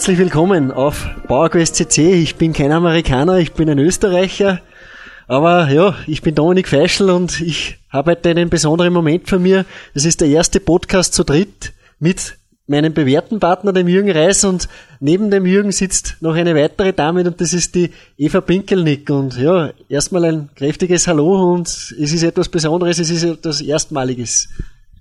herzlich willkommen auf PowerQuest CC. Ich bin kein Amerikaner, ich bin ein Österreicher. Aber ja, ich bin Dominik Feischl und ich habe heute einen besonderen Moment für mir. Es ist der erste Podcast zu dritt mit meinem bewährten Partner, dem Jürgen Reis, und neben dem Jürgen sitzt noch eine weitere Dame und das ist die Eva Pinkelnick. Und ja, erstmal ein kräftiges Hallo und es ist etwas Besonderes, es ist etwas Erstmaliges.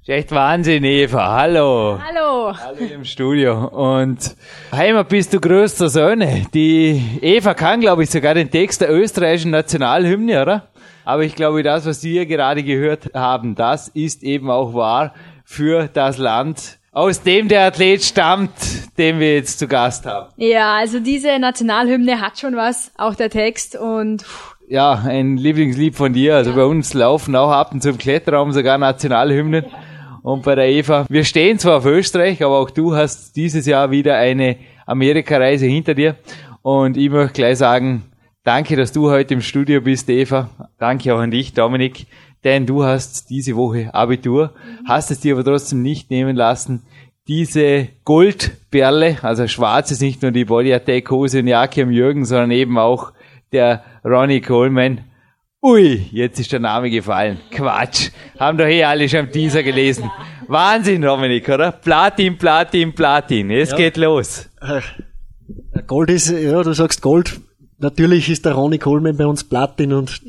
Echt Wahnsinn, Eva. Hallo. Hallo. Hallo im Studio. Und Heimat bist du größter Söhne. Die Eva kann, glaube ich, sogar den Text der österreichischen Nationalhymne, oder? Aber ich glaube, das, was wir gerade gehört haben, das ist eben auch wahr für das Land, aus dem der Athlet stammt, den wir jetzt zu Gast haben. Ja, also diese Nationalhymne hat schon was, auch der Text und Ja, ein Lieblingslied von dir. Also bei uns laufen auch ab und zu im Kletterraum sogar Nationalhymnen. Und bei der Eva, wir stehen zwar auf Österreich, aber auch du hast dieses Jahr wieder eine Amerikareise hinter dir. Und ich möchte gleich sagen, danke, dass du heute im Studio bist, Eva. Danke auch an dich, Dominik. Denn du hast diese Woche Abitur, hast es dir aber trotzdem nicht nehmen lassen, diese Goldperle, also schwarz ist nicht nur die Body Attack Hose und Jacke Jürgen, sondern eben auch der Ronnie Coleman. Ui, jetzt ist der Name gefallen. Quatsch. Haben doch eh alle schon am Teaser gelesen. Wahnsinn, Dominik, oder? Platin, Platin, Platin. Es Ja. geht los. Äh, Gold ist, ja, du sagst Gold. Natürlich ist der Ronnie Coleman bei uns Platin und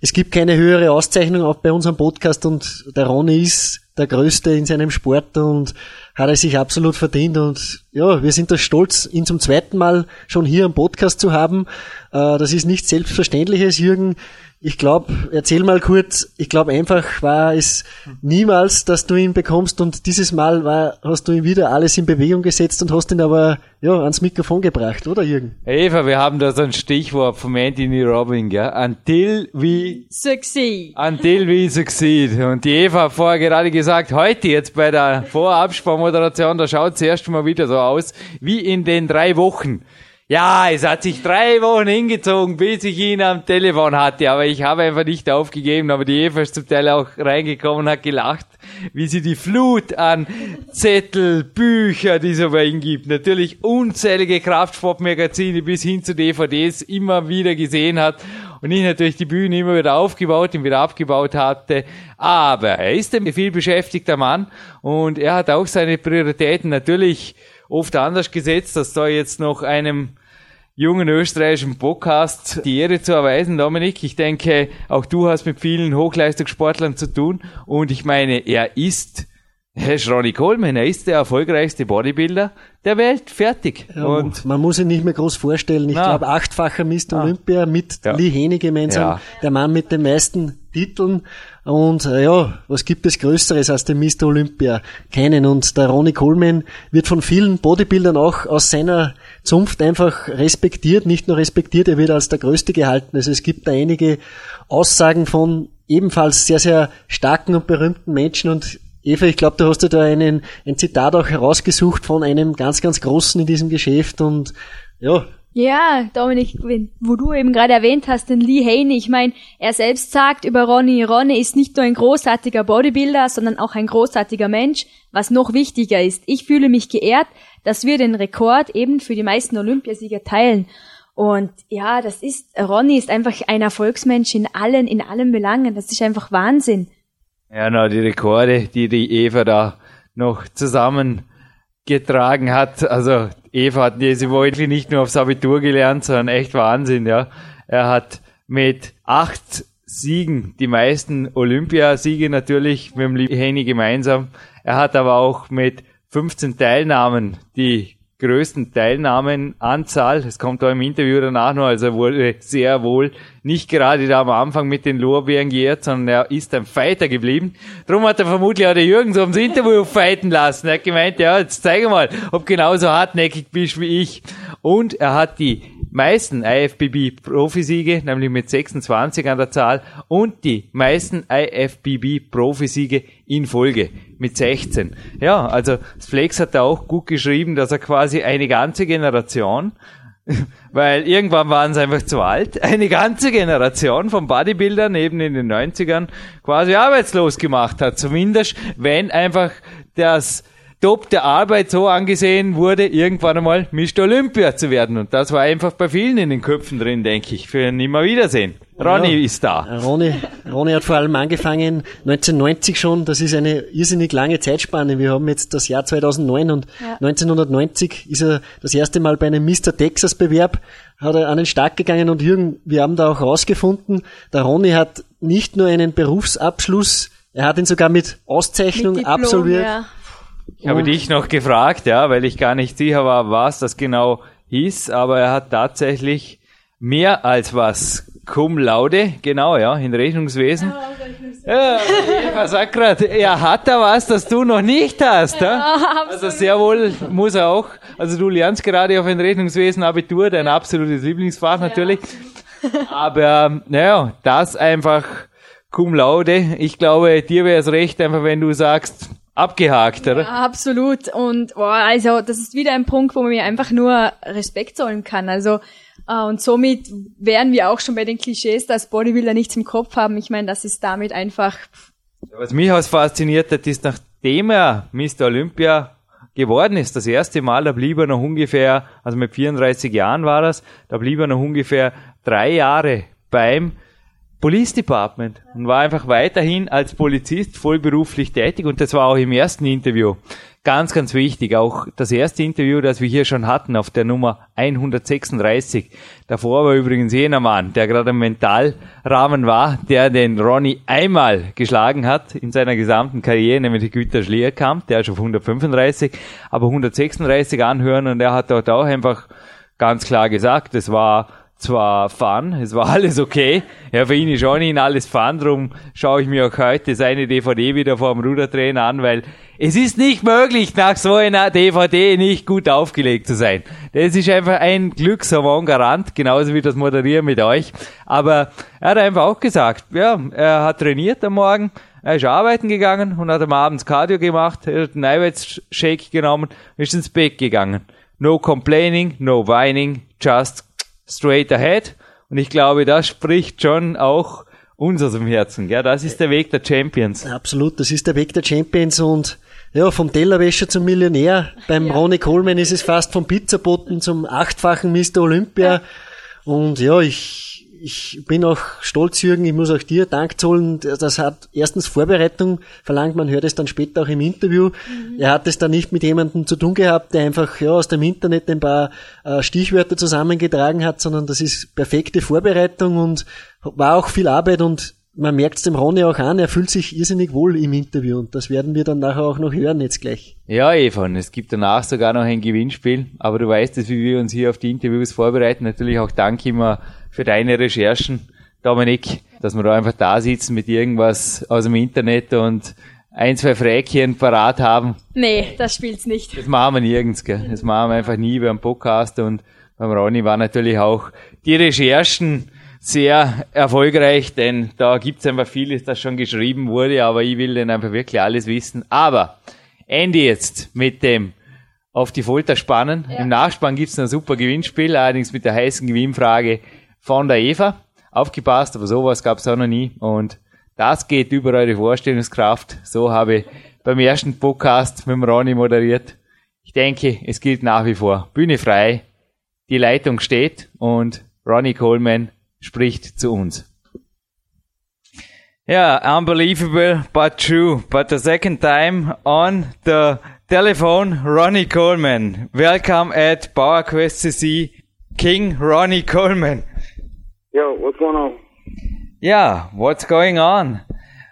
es gibt keine höhere Auszeichnung auch bei unserem Podcast und der Ronnie ist der Größte in seinem Sport und hat er sich absolut verdient und ja, wir sind da stolz, ihn zum zweiten Mal schon hier am Podcast zu haben. Äh, Das ist nichts Selbstverständliches, Jürgen. Ich glaube, erzähl mal kurz, ich glaube einfach war es niemals, dass du ihn bekommst und dieses Mal war, hast du ihn wieder alles in Bewegung gesetzt und hast ihn aber ja, ans Mikrofon gebracht, oder Jürgen? Eva, wir haben da so ein Stichwort von Anthony Robbins, gell? Until we succeed. Until we succeed. Und die Eva hat vorher gerade gesagt, heute jetzt bei der Vorabsparmoderation, da schaut es erst mal wieder so aus, wie in den drei Wochen. Ja, es hat sich drei Wochen hingezogen, bis ich ihn am Telefon hatte, aber ich habe einfach nicht aufgegeben, aber die Eva ist zum Teil auch reingekommen und hat gelacht, wie sie die Flut an Zettel, Bücher, die es bei ihm gibt, natürlich unzählige Kraftsportmagazine bis hin zu DVDs immer wieder gesehen hat und ich natürlich die Bühne immer wieder aufgebaut und wieder abgebaut hatte. Aber er ist ein viel beschäftigter Mann und er hat auch seine Prioritäten natürlich oft anders gesetzt, als da jetzt noch einem jungen österreichischen Podcast die Ehre zu erweisen, Dominik. Ich denke, auch du hast mit vielen Hochleistungssportlern zu tun und ich meine, er ist Herr Ronnie Coleman, er ist der erfolgreichste Bodybuilder der Welt. Fertig. Ja, und man muss ihn nicht mehr groß vorstellen. Ich glaube, achtfacher Mr. Olympia mit Ja. Lee Haney gemeinsam, Ja. der Mann mit den meisten Titeln. Und äh, ja, was gibt es Größeres als den Mr. Olympia? Keinen. Und der Ronnie Coleman wird von vielen Bodybuildern auch aus seiner Zunft einfach respektiert, nicht nur respektiert, er wird als der Größte gehalten. Also es gibt da einige Aussagen von ebenfalls sehr, sehr starken und berühmten Menschen und Eva, ich glaube, du hast dir da einen, ein Zitat auch herausgesucht von einem ganz, ganz Großen in diesem Geschäft und ja, Ja, Dominik, wo du eben gerade erwähnt hast, den Lee Haney, ich meine, er selbst sagt über Ronny, Ronny ist nicht nur ein großartiger Bodybuilder, sondern auch ein großartiger Mensch, was noch wichtiger ist. Ich fühle mich geehrt, dass wir den Rekord eben für die meisten Olympiasieger teilen. Und ja, das ist, Ronny ist einfach ein Erfolgsmensch in allen, in allen Belangen. Das ist einfach Wahnsinn. Ja, na, die Rekorde, die die Eva da noch zusammengetragen hat. Also Eva hat diese Woche nicht nur aufs Abitur gelernt, sondern echt Wahnsinn, ja. Er hat mit acht Siegen die meisten Olympiasiege natürlich mit dem Henny gemeinsam. Er hat aber auch mit 15 Teilnahmen die größten Teilnahmenanzahl. Es kommt da im Interview danach noch, also er wurde sehr wohl nicht gerade da am Anfang mit den Lorbeeren geehrt, sondern er ist ein Fighter geblieben. Darum hat er vermutlich auch der Jürgen so ums Interview fighten lassen. Er hat gemeint, ja, jetzt zeige mal, ob genauso hartnäckig bist wie ich. Und er hat die meisten IFBB-Profisiege, nämlich mit 26 an der Zahl, und die meisten IFBB-Profisiege in Folge mit 16. Ja, also Flex hat da auch gut geschrieben, dass er quasi eine ganze Generation weil irgendwann waren sie einfach zu alt, eine ganze Generation von Bodybuildern eben in den 90ern quasi arbeitslos gemacht hat. Zumindest wenn einfach das Top der Arbeit so angesehen wurde, irgendwann einmal Mr. Olympia zu werden. Und das war einfach bei vielen in den Köpfen drin, denke ich, für ein Nimmerwiedersehen. Ronny ja, ist da. Ronny, Ronny hat vor allem angefangen 1990 schon. Das ist eine irrsinnig lange Zeitspanne. Wir haben jetzt das Jahr 2009 und ja. 1990 ist er das erste Mal bei einem Mr. Texas Bewerb hat er an den Start gegangen und Jürgen, wir haben da auch rausgefunden, der Ronny hat nicht nur einen Berufsabschluss, er hat ihn sogar mit Auszeichnung mit Diplom, absolviert. Ja. Ich habe dich noch gefragt, ja, weil ich gar nicht sicher war, was das genau hieß, aber er hat tatsächlich mehr als was cum laude, genau, ja, in Rechnungswesen. Ja, Eva sagt gerade, er hat da was, das du noch nicht hast. Ja, ja? Also sehr wohl muss er auch. Also du lernst gerade auf ein Rechnungswesen Abitur, dein absolutes Lieblingsfach natürlich. Aber naja, das einfach cum laude. Ich glaube, dir wäre es recht, einfach wenn du sagst, abgehakt, oder? Ja, absolut. Und boah, also das ist wieder ein Punkt, wo man mir einfach nur Respekt zollen kann. Also und somit wären wir auch schon bei den Klischees, dass Bodybuilder nichts im Kopf haben. Ich meine, das ist damit einfach. Was mich auch fasziniert hat, ist, nachdem er Mr. Olympia geworden ist, das erste Mal, da blieb er noch ungefähr, also mit 34 Jahren war das, da blieb er noch ungefähr drei Jahre beim Police Department und war einfach weiterhin als Polizist vollberuflich tätig und das war auch im ersten Interview. Ganz, ganz wichtig. Auch das erste Interview, das wir hier schon hatten, auf der Nummer 136. Davor war übrigens jener Mann, der gerade im Mentalrahmen war, der den Ronny einmal geschlagen hat in seiner gesamten Karriere, nämlich Güter Schlierkamp, der ist auf 135, aber 136 anhören und er hat dort auch einfach ganz klar gesagt, es war zwar Fun, es war alles okay. Ja, für ihn ist auch nicht alles Fun, darum schaue ich mir auch heute seine DVD wieder vor dem Rudertrainer an, weil es ist nicht möglich, nach so einer DVD nicht gut aufgelegt zu sein. Das ist einfach ein Glückshormon-Garant, genauso wie das Moderieren mit euch. Aber er hat einfach auch gesagt, ja, er hat trainiert am Morgen, er ist arbeiten gegangen und hat am Abend Cardio gemacht, er hat einen Eiweißshake genommen, ist ins Bett gegangen. No complaining, no whining, just straight ahead. Und ich glaube, das spricht schon auch uns aus dem Herzen. Ja, das ist der Weg der Champions. Absolut, das ist der Weg der Champions und ja, vom Tellerwäscher zum Millionär. Beim ja. Ronnie Coleman ist es fast vom Pizzaboten zum achtfachen Mr. Olympia. Ja. Und ja, ich ich bin auch stolz, Jürgen, ich muss auch dir Dank zollen. Das hat erstens Vorbereitung verlangt, man hört es dann später auch im Interview. Mhm. Er hat es dann nicht mit jemandem zu tun gehabt, der einfach ja, aus dem Internet ein paar äh, Stichwörter zusammengetragen hat, sondern das ist perfekte Vorbereitung und war auch viel Arbeit und man merkt es dem Ronny auch an, er fühlt sich irrsinnig wohl im Interview und das werden wir dann nachher auch noch hören jetzt gleich. Ja, Eva, es gibt danach sogar noch ein Gewinnspiel, aber du weißt es, wie wir uns hier auf die Interviews vorbereiten. Natürlich auch Dank immer für deine Recherchen, Dominik, dass wir da einfach da sitzen mit irgendwas aus dem Internet und ein, zwei Fräkchen parat haben. Nee, das spielt's nicht. Das machen wir nirgends, gell. Das machen wir einfach nie beim Podcast und beim Ronny war natürlich auch die Recherchen sehr erfolgreich, denn da gibt's einfach vieles, das schon geschrieben wurde, aber ich will dann einfach wirklich alles wissen. Aber Ende jetzt mit dem auf die Folter spannen. Ja. Im Nachspann gibt's ein super Gewinnspiel, allerdings mit der heißen Gewinnfrage, von der Eva. Aufgepasst, aber sowas gab es auch noch nie. Und das geht über eure Vorstellungskraft. So habe ich beim ersten Podcast mit dem Ronny moderiert. Ich denke, es gilt nach wie vor. Bühne frei, die Leitung steht und Ronnie Coleman spricht zu uns. Yeah, unbelievable but true. But the second time on the telephone, Ronnie Coleman. Welcome at PowerQuest CC, King Ronnie Coleman. Yo, what's going on? Yeah, what's going on?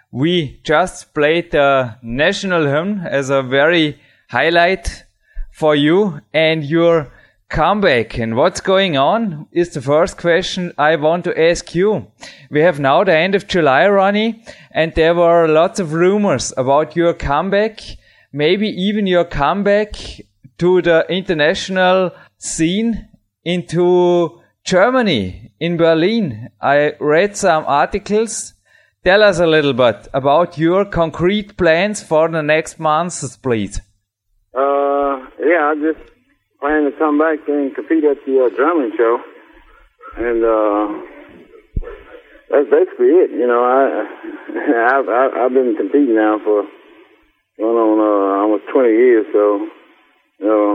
We just played the national hymn as a very highlight for you and your comeback. And what's going on is the first question I want to ask you. We have now the end of July, Ronnie, and there were lots of rumors about your comeback, maybe even your comeback to the international scene into Germany, in Berlin. I read some articles. Tell us a little bit about your concrete plans for the next months, please. Uh, yeah, I just plan to come back and compete at the uh, German show, and uh, that's basically it. You know, I I've, I've been competing now for going on uh, almost 20 years, so you know,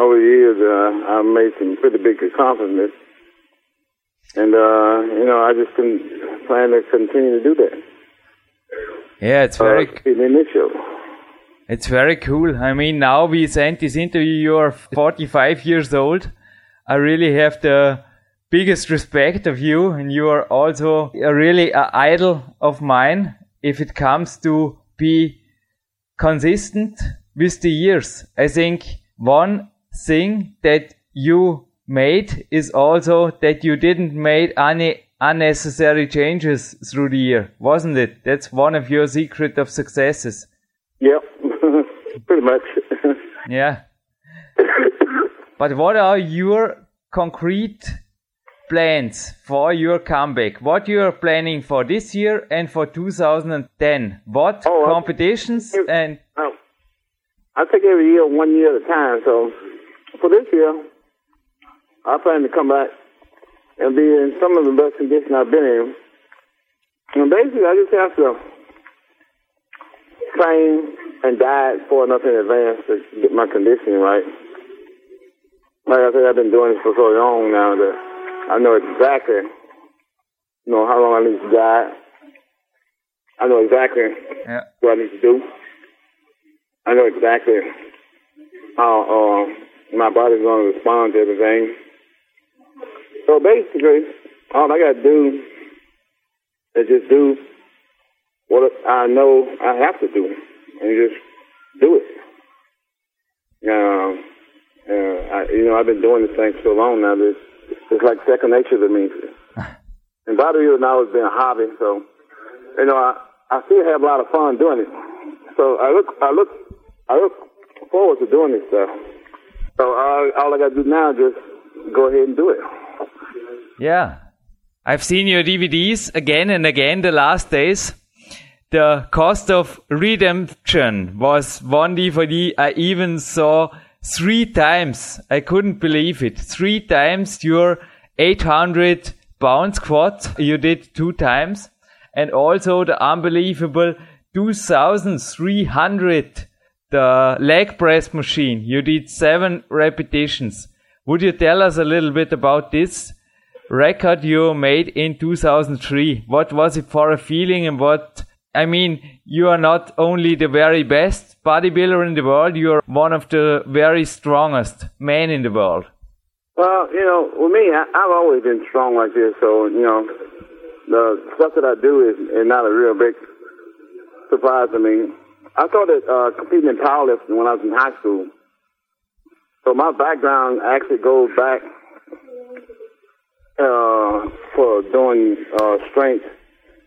over the years uh, I've made some pretty big accomplishments, and uh, you know, I just can plan to continue to do that. Yeah, it's very. Uh, in this show. It's very cool. I mean, now we sent this interview, you're 45 years old. I really have the biggest respect of you and you are also a really an idol of mine if it comes to be consistent with the years. I think one thing that you made is also that you didn't make any unnecessary changes through the year, wasn't it? That's one of your secret of successes. Yeah, pretty much. yeah. but what are your concrete plans for your comeback? What you are planning for this year and for 2010? What Oh, I- competitions and Oh, I take every year one year at a time. So for this year, I plan to come back and be in some of the best condition I've been in. And basically, I just have to train and diet far enough in advance to get my conditioning right. Like I said, I've been doing this for so long now that I know exactly, you know, how long I need to diet. I know exactly yeah. what I need to do. I know exactly how uh, my body's going to respond to everything. So basically, all I got to do is just do what I know I have to do, and just do it. Um, uh, I, you know, I've been doing this thing for so long now that it's, it's like second nature to me. and bodybuilding now has been a hobby, so you know, I, I still have a lot of fun doing it. So I look, I look, I look forward to doing this stuff. So all, all I got to do now is just go ahead and do it. Yeah. I've seen your DVDs again and again the last days. The cost of redemption was one DVD I even saw three times. I couldn't believe it. Three times your 800 pound squat you did two times. And also the unbelievable 2300 the leg press machine. You did seven repetitions. Would you tell us a little bit about this record you made in 2003? What was it for a feeling and what, I mean, you are not only the very best bodybuilder in the world, you are one of the very strongest men in the world. Well, you know, with me, I, I've always been strong like this, so you know, the stuff that I do is, is not a real big surprise to me. I started uh, competing in powerlifting when I was in high school, so my background actually goes back uh, for doing uh, strength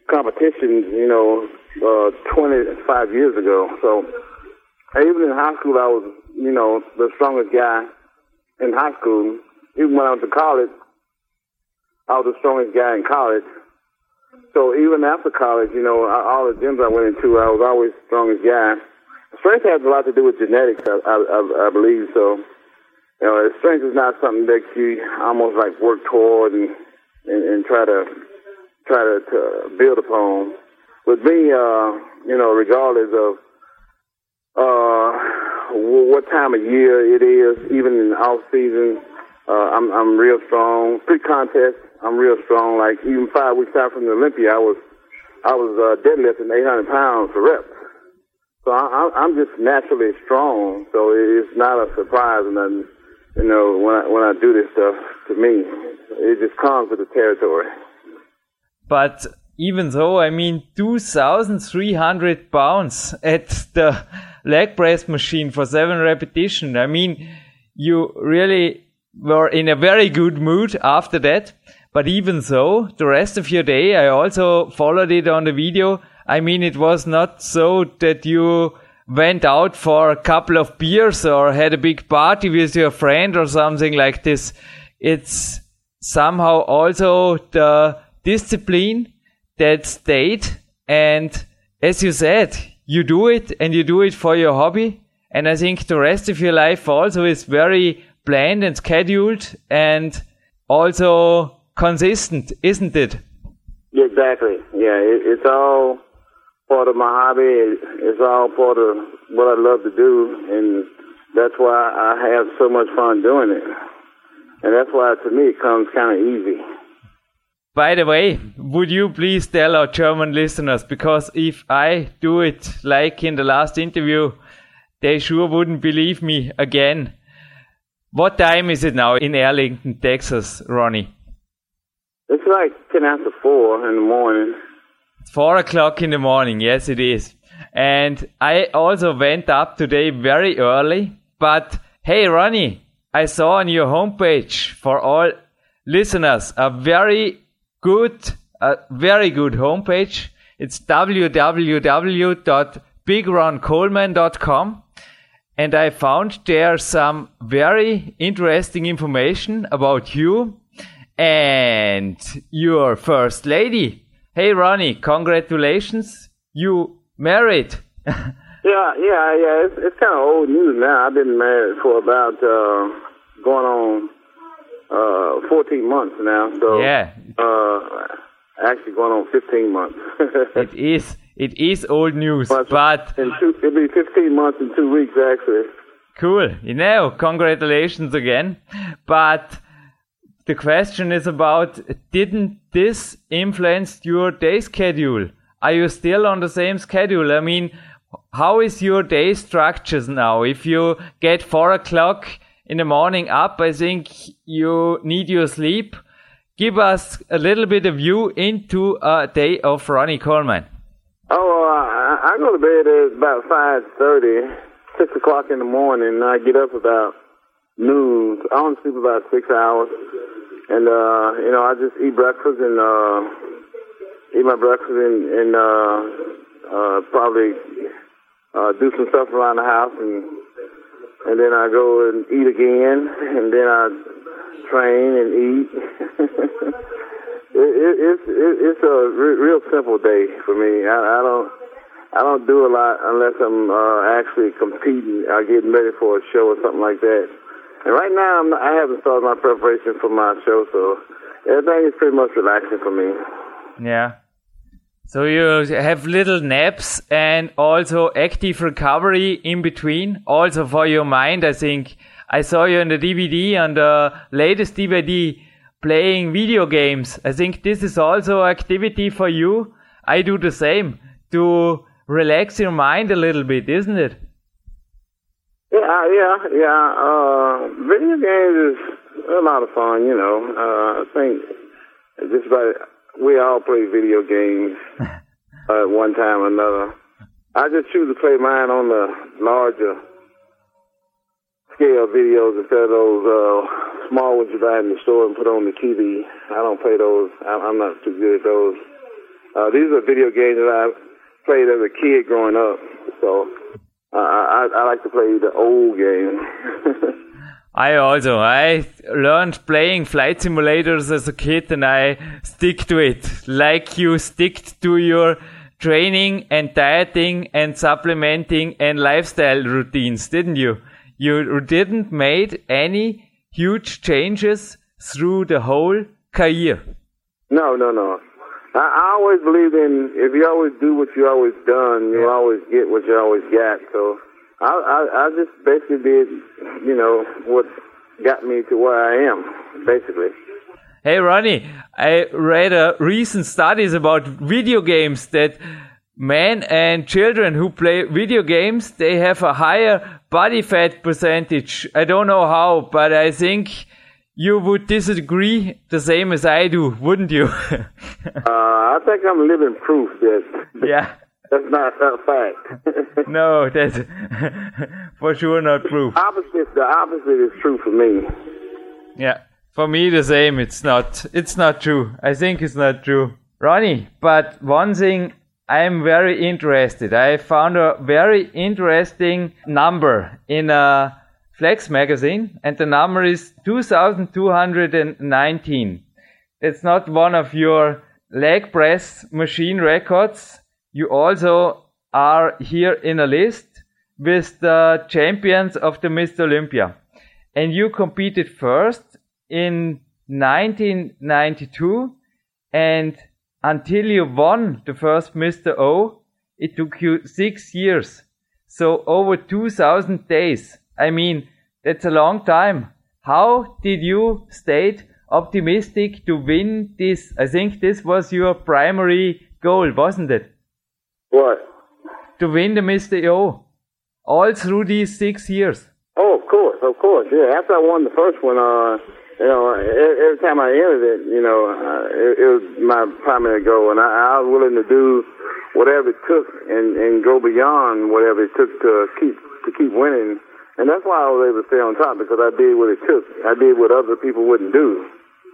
competitions. You know, uh, 25 years ago. So even in high school, I was, you know, the strongest guy in high school. Even when I went to college, I was the strongest guy in college. So even after college, you know, all the gyms I went into, I was always the strongest guy. Strength has a lot to do with genetics, I, I, I- I believe. So, you know, strength is not something that you almost like work toward and and, and try to try to, to build upon. With me, uh, you know, regardless of uh, what time of year it is, even in off season, uh, I'm I'm real strong. Pre-contest, I'm real strong. Like even five weeks out from the Olympia, I was I was uh, deadlifting 800 pounds for reps. So I- I'm just naturally strong. So it's not a surprise or nothing. You know, when I, when I do this stuff, to me, it just comes with the territory. But even though, I mean, 2,300 pounds at the leg press machine for seven repetition. I mean, you really were in a very good mood after that. But even so, the rest of your day, I also followed it on the video. I mean, it was not so that you went out for a couple of beers or had a big party with your friend or something like this. It's somehow also the discipline that stayed. And as you said, you do it and you do it for your hobby. And I think the rest of your life also is very planned and scheduled and also consistent, isn't it? Exactly. Yeah, it, it's all part of my hobby. It's all part of what I love to do, and that's why I have so much fun doing it. And that's why, to me, it comes kind of easy. By the way, would you please tell our German listeners, because if I do it like in the last interview, they sure wouldn't believe me again. What time is it now in Arlington, Texas, Ronnie? It's like 10 after 4 in the morning. 4 o'clock in the morning, yes it is. And I also went up today very early, but hey Ronnie, I saw on your homepage for all listeners a very good, a very good homepage. It's www.bigroncoleman.com and I found there some very interesting information about you and your first lady. Hey Ronnie, congratulations. You married. yeah, yeah, yeah. It's, it's kind of old news now. I've been married for about uh, going on uh, 14 months now. So yeah. Uh, actually going on 15 months. it is. It is old news, but, two, it'll be 15 months in two weeks actually. Cool. You know, congratulations again. But the question is about didn't this influence your day schedule? Are you still on the same schedule? I mean, how is your day structures now? If you get four o'clock in the morning up, I think you need your sleep. Give us a little bit of view into a day of Ronnie Coleman. Oh, uh, I go to bed at about five thirty, six o'clock in the morning. I get up about noon. I only sleep about six hours, and uh, you know I just eat breakfast and uh, eat my breakfast and, and uh, uh, probably uh, do some stuff around the house, and and then I go and eat again, and then I train and eat. it, it, it's it, it's a re- real simple day for me. I, I don't I don't do a lot unless I'm uh, actually competing or getting ready for a show or something like that. And right now I'm not, I haven't started my preparation for my show, so everything is pretty much relaxing for me. Yeah. So you have little naps and also active recovery in between, also for your mind. I think I saw you on the DVD on the latest DVD playing video games. I think this is also activity for you. I do the same to relax your mind a little bit, isn't it? Yeah, yeah, yeah. Uh, video games is a lot of fun, you know. Uh, I think just about we all play video games uh, at one time or another. I just choose to play mine on the larger scale videos instead of those uh, small ones you buy in the store and put on the TV. I don't play those. I'm not too good at those. Uh, these are video games that I played as a kid growing up. So uh, I, I like to play the old game. I also I learned playing flight simulators as a kid and I stick to it like you stick to your training and dieting and supplementing and lifestyle routines didn't you you didn't made any huge changes through the whole career. No, no, no. I, I always believed in if you always do what you always done, you yeah. always get what you always got. So I, I, I just basically did, you know, what got me to where I am, basically. Hey Ronnie, I read a recent studies about video games that men and children who play video games they have a higher body fat percentage. I don't know how, but I think you would disagree the same as I do, wouldn't you? Uh, I think I'm living proof that yeah. that's not a fact. No, that's for sure not proof. opposite, the opposite is true for me. Yeah. For me the same. It's not it's not true. I think it's not true. Ronnie, but one thing I'm very interested. I found a very interesting number in a Flex magazine and the number is 2219. It's not one of your leg press machine records. You also are here in a list with the champions of the Mr. Olympia. And you competed first in 1992 and until you won the first Mr. O, it took you six years. So over 2000 days. I mean, that's a long time. How did you stay optimistic to win this? I think this was your primary goal, wasn't it? What? To win the Mr. O. All through these six years. Oh, of course, of course. Yeah, after I won the first one, uh, you know, every, every time I entered it, you know, uh, it, it was my primary goal, and I, I was willing to do whatever it took and, and go beyond whatever it took to keep to keep winning. And that's why I was able to stay on top because I did what it took. I did what other people wouldn't do.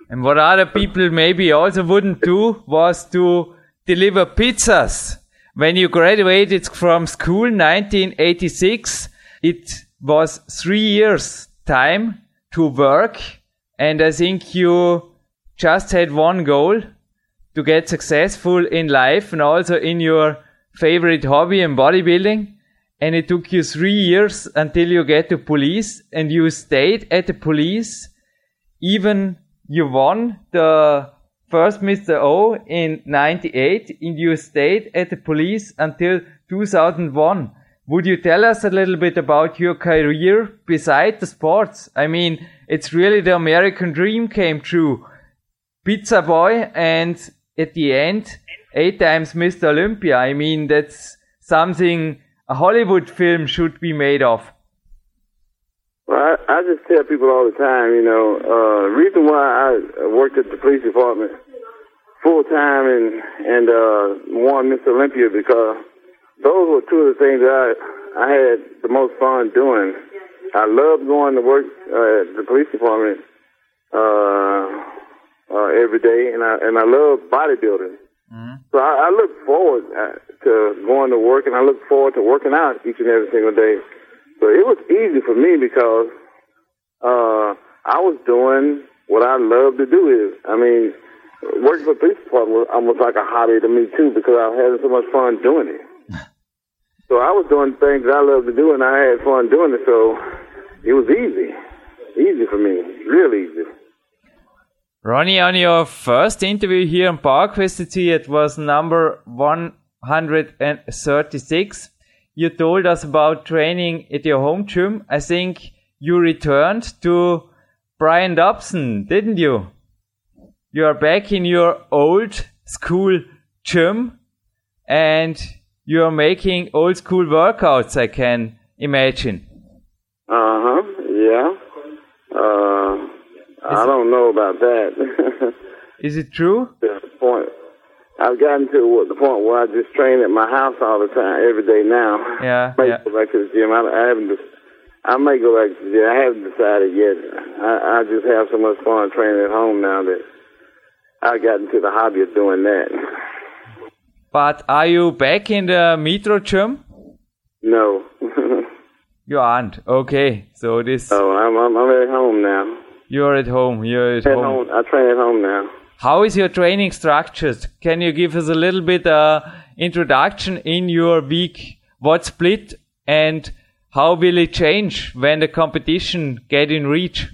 And what other people maybe also wouldn't do was to deliver pizzas. When you graduated from school 1986, it was three years time to work. And I think you just had one goal to get successful in life and also in your favorite hobby in bodybuilding. And it took you three years until you get to police and you stayed at the police even you won the first Mr. O in 98 and you stayed at the police until 2001. Would you tell us a little bit about your career beside the sports? I mean, it's really the American dream came true. Pizza boy and at the end, eight times Mr. Olympia. I mean, that's something a Hollywood film should be made of. Well, I, I just tell people all the time, you know, uh, reason why I worked at the police department full time and and uh, won Miss Olympia because those were two of the things I I had the most fun doing. I loved going to work uh, at the police department uh, uh, every day, and I and I love bodybuilding. So I, I look forward uh, to going to work, and I look forward to working out each and every single day. So it was easy for me because uh, I was doing what I love to do. Is I mean, working for the police department was almost like a hobby to me too because I was having so much fun doing it. so I was doing things that I love to do, and I had fun doing it. So it was easy, easy for me, real easy. Ronnie, on your first interview here on PowerQuest it was number 136. You told us about training at your home gym. I think you returned to Brian Dobson, didn't you? You are back in your old school gym and you are making old school workouts, I can imagine. Uh huh. Yeah. Uh, I don't know about that. Is it true? the point. I've gotten to the point where I just train at my house all the time, every day now. Yeah, I may yeah. go back to the gym. I, I haven't. dec- I may go back to the gym. I haven't decided yet. I, I just have so much fun training at home now that I've gotten to the hobby of doing that. But are you back in the Metro gym? No. You aren't. Okay. So this, Oh, I'm, I'm I'm at home now. You're at home. You're at At home. home. I train at home now. How is your training structured? Can you give us a little bit uh, introduction in your week? What split and how will it change when the competition get in reach?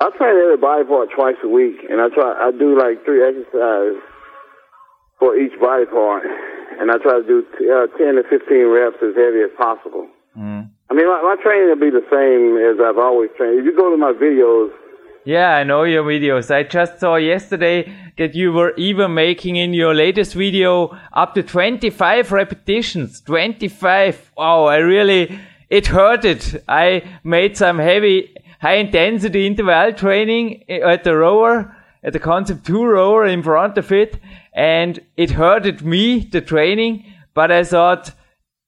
I train every body part twice a week, and I try. I do like three exercises for each body part, and I try to do uh, ten to fifteen reps as heavy as possible. I mean, my, my training will be the same as I've always trained. If you go to my videos, Yeah, I know your videos. I just saw yesterday that you were even making in your latest video up to 25 repetitions. 25. Wow, I really, it hurted. I made some heavy high intensity interval training at the rower, at the concept two rower in front of it, and it hurted me, the training, but I thought,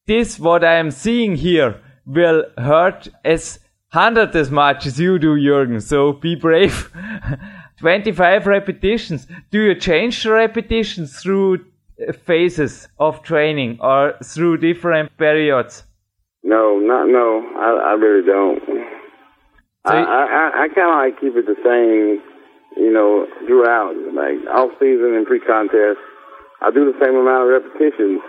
this what I am seeing here will hurt as hundred as much as you do, Jürgen. So be brave. 25 repetitions. Do you change the repetitions through phases of training or through different periods? No, not no. I, I really don't. So I, I, I, kind of like keep it the same, you know, throughout. Like off season and pre-contest, I do the same amount of repetitions.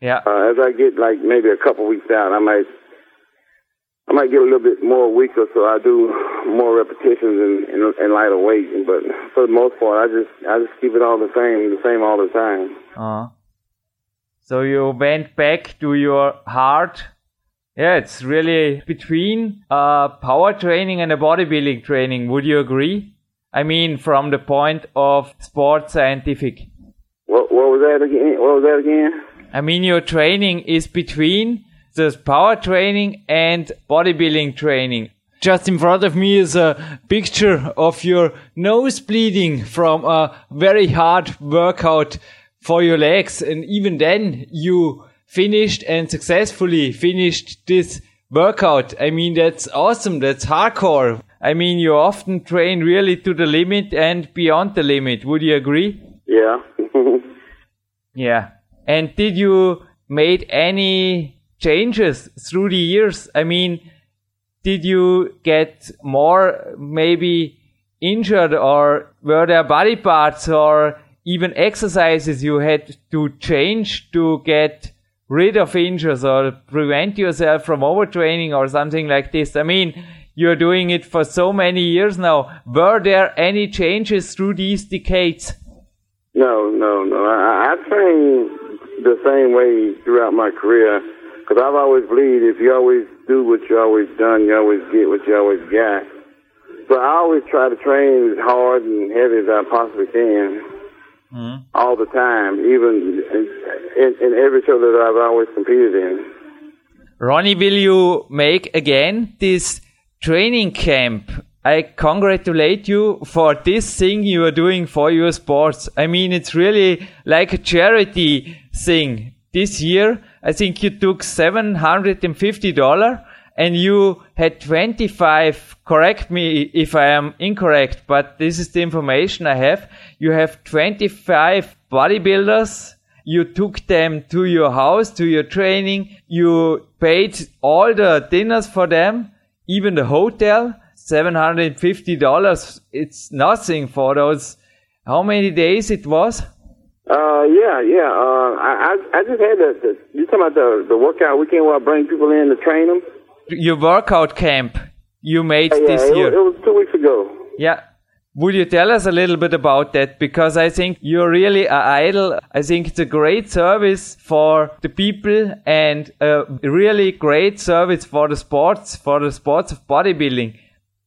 Yeah. Uh, as I get like maybe a couple weeks out, I might, might get a little bit more weaker, so I do more repetitions and, and, and lighter weight. But for the most part, I just, I just keep it all the same, the same all the time. Uh, so you went back to your heart. Yeah, it's really between uh, power training and a bodybuilding training. Would you agree? I mean, from the point of sports scientific. What, what was that again? What was that again? I mean, your training is between the power training and bodybuilding training. Just in front of me is a picture of your nose bleeding from a very hard workout for your legs. And even then you finished and successfully finished this workout. I mean, that's awesome. That's hardcore. I mean, you often train really to the limit and beyond the limit. Would you agree? Yeah. Yeah. And did you made any changes through the years? I mean, did you get more maybe injured or were there body parts or even exercises you had to change to get rid of injuries or prevent yourself from overtraining or something like this? I mean, you're doing it for so many years now. Were there any changes through these decades? No, no, no. I, I train the same way throughout my career because I've always believed if you always do what you always done, you always get what you always got. So I always try to train as hard and heavy as I possibly can, mm-hmm. all the time, even in, in, in every show that I've always competed in. Ronnie, will you make again this training camp? I congratulate you for this thing you are doing for your sports. I mean, it's really like a charity thing. This year, I think you took $750 and you had 25, correct me if I am incorrect, but this is the information I have. You have 25 bodybuilders you took them to your house, to your training, you paid all the dinners for them, even the hotel, $750. It's nothing for those, how many days it was? Uh, yeah, yeah. Uh, I, I, I just had the, the you talking about the, the workout weekend where I bring people in to train them? Your workout camp you made Yeah, this it, year. was, it was two weeks ago. Yeah. Would you tell us a little bit about that? Because I think you're really a idol. I think it's a great service for the people and a really great service for the sports, for the sports of bodybuilding.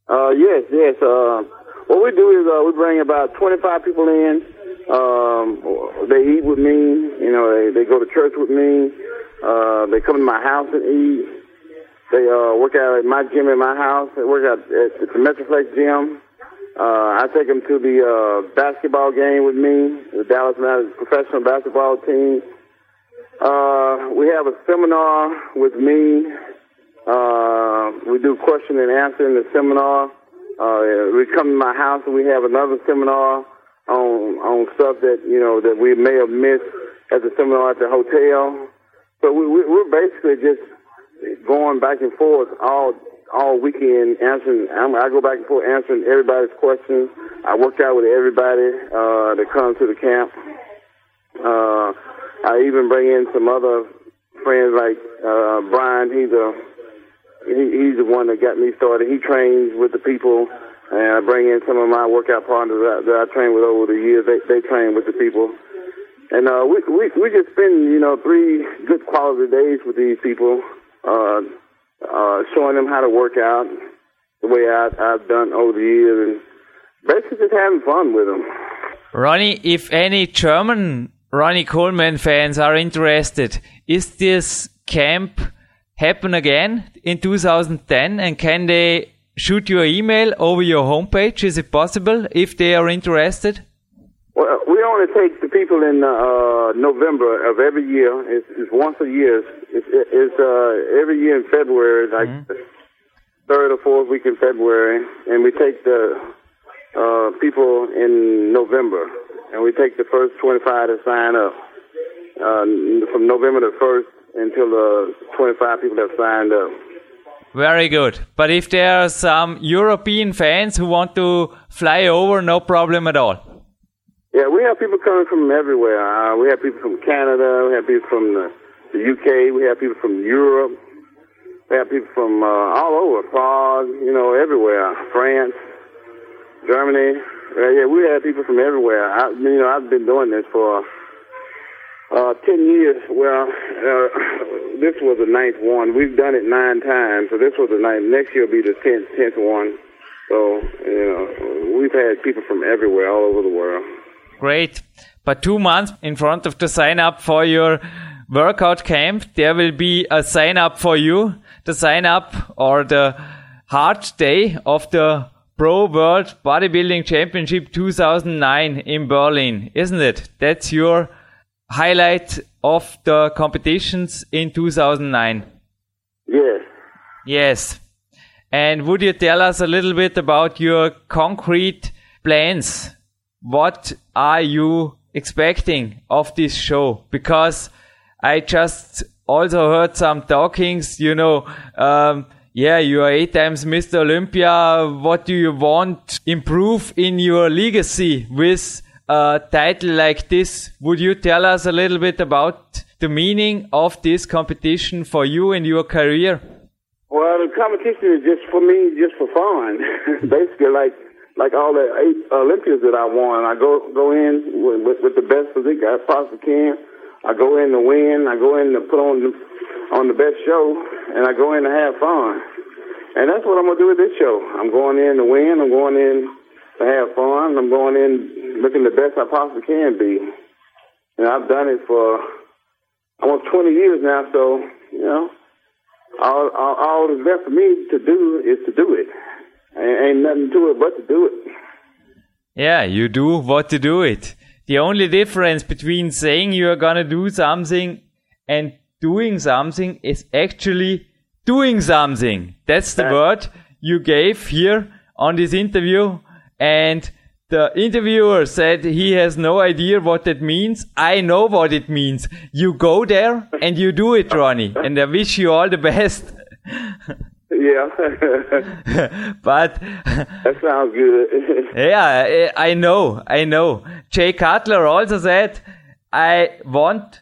Uh, yes, yes. Uh, what we do is uh, we bring about 25 people in. Um, they eat with me. You know, they, they go to church with me. Uh, they come to my house and eat. They uh, work out at my gym at my house. They work out at, the Metroflex gym. Uh, I take them to the uh, basketball game with me, the Dallas Mavericks professional basketball team. Uh, we have a seminar with me. Uh, we do question and answer in the seminar. Uh, we come to my house and we have another seminar on on stuff that you know that we may have missed at the seminar at the hotel. So we, we we're basically just going back and forth all all weekend answering. I'm, I go back and forth answering everybody's questions. I work out with everybody uh, that comes to the camp. Uh, I even bring in some other friends like uh, Brian. He's a he, he's the one that got me started. He trains with the people, and I bring in some of my workout partners that, that I train with over the years. They they train with the people, and uh, we we we just spend you know three good quality days with these people, uh, uh, showing them how to work out the way I, I've done over the years, and basically just having fun with them. Ronnie, if any German Ronnie Coleman fans are interested, is this camp happen again in 2010 and can they shoot your email over your homepage? Is it possible if they are interested? Well, we only take the people in uh, November of every year. It's, it's once a year. It's, it's uh, every year in February, like mm-hmm. third or fourth week in February, and we take the uh, people in November, and we take the first 25 to sign up uh, from November the first until the 25 people have signed up. Very good. But if there are some European fans who want to fly over, no problem at all. Yeah, we have people coming from everywhere. Uh, we have people from Canada. We have people from the, the UK. We have people from Europe. We have people from uh, all over, Prague, you know, everywhere. France, Germany. Uh, yeah, we have people from everywhere. I, you know, I've been doing this for uh, ten years. Well, uh, this was the ninth one. We've done it nine times, so this was the ninth. Next year will be the tenth, tenth one. So, you know, we've had people from everywhere, all over the world. Great. But two months in front of the sign up for your workout camp, there will be a sign up for you. The sign up or the hard day of the Pro World Bodybuilding Championship 2009 in Berlin, isn't it? That's your highlight of the competitions in 2009. Yes. Yes. And would you tell us a little bit about your concrete plans what are you expecting of this show? Because I just also heard some talkings, you know, um, yeah, you are eight times Mr. Olympia. What do you want improve in your legacy with a title like this? Would you tell us a little bit about the meaning of this competition for you and your career? Well, the competition is just for me, just for fun. Basically, like like all the eight Olympians that I won. I go go in with, with, with the best physique I possibly can. I go in to win. I go in to put on the, on the best show, and I go in to have fun. And that's what I'm gonna do with this show. I'm going in to win. I'm going in to have fun. I'm going in looking the best I possibly can be. And I've done it for almost 20 years now. So you know, all all, all that's left for me to do is to do it. Ain't nothing to it but to do it. Yeah, you do what to do it. The only difference between saying you are gonna do something and doing something is actually doing something. That's the word you gave here on this interview. And the interviewer said he has no idea what that means. I know what it means. You go there and you do it, Ronnie. And I wish you all the best. Yeah. but that sounds good. yeah, I know, I know. Jay Cutler also said, I want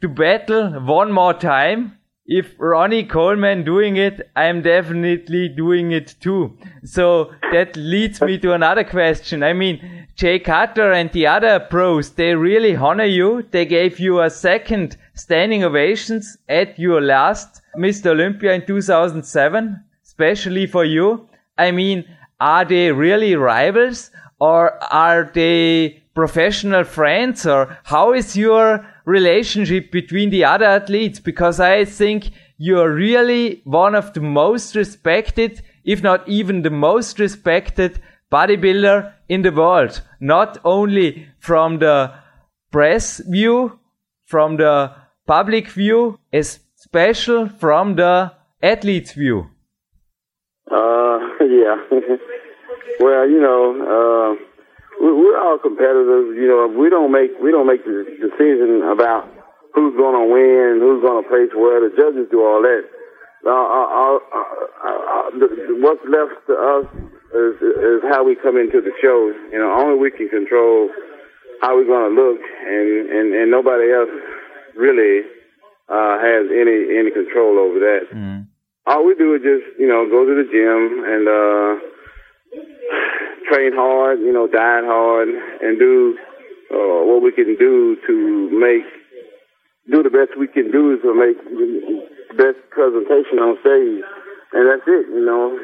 to battle one more time. If Ronnie Coleman doing it, I'm definitely doing it too. So that leads me to another question. I mean, Jay Cutler and the other pros, they really honor you. They gave you a second standing ovations at your last Mr. Olympia in 2007, especially for you. I mean, are they really rivals or are they professional friends or how is your relationship between the other athletes? Because I think you're really one of the most respected, if not even the most respected bodybuilder in the world. Not only from the press view, from the public view, is special from the athlete's view? Uh, yeah. well, you know, uh, we're all competitors. You know, we don't make we don't make the decision about who's going to win, who's going to place where. The judges do all that. Uh, uh, uh, what's left to us is, is how we come into the show. You know, only we can control how we're going to look, and, and and nobody else really uh, has any any control over that. Mm. All we do is just you know go to the gym and uh, train hard, you know, diet hard, and do uh, what we can do to make do the best we can do to make the best presentation on stage, and that's it. You know,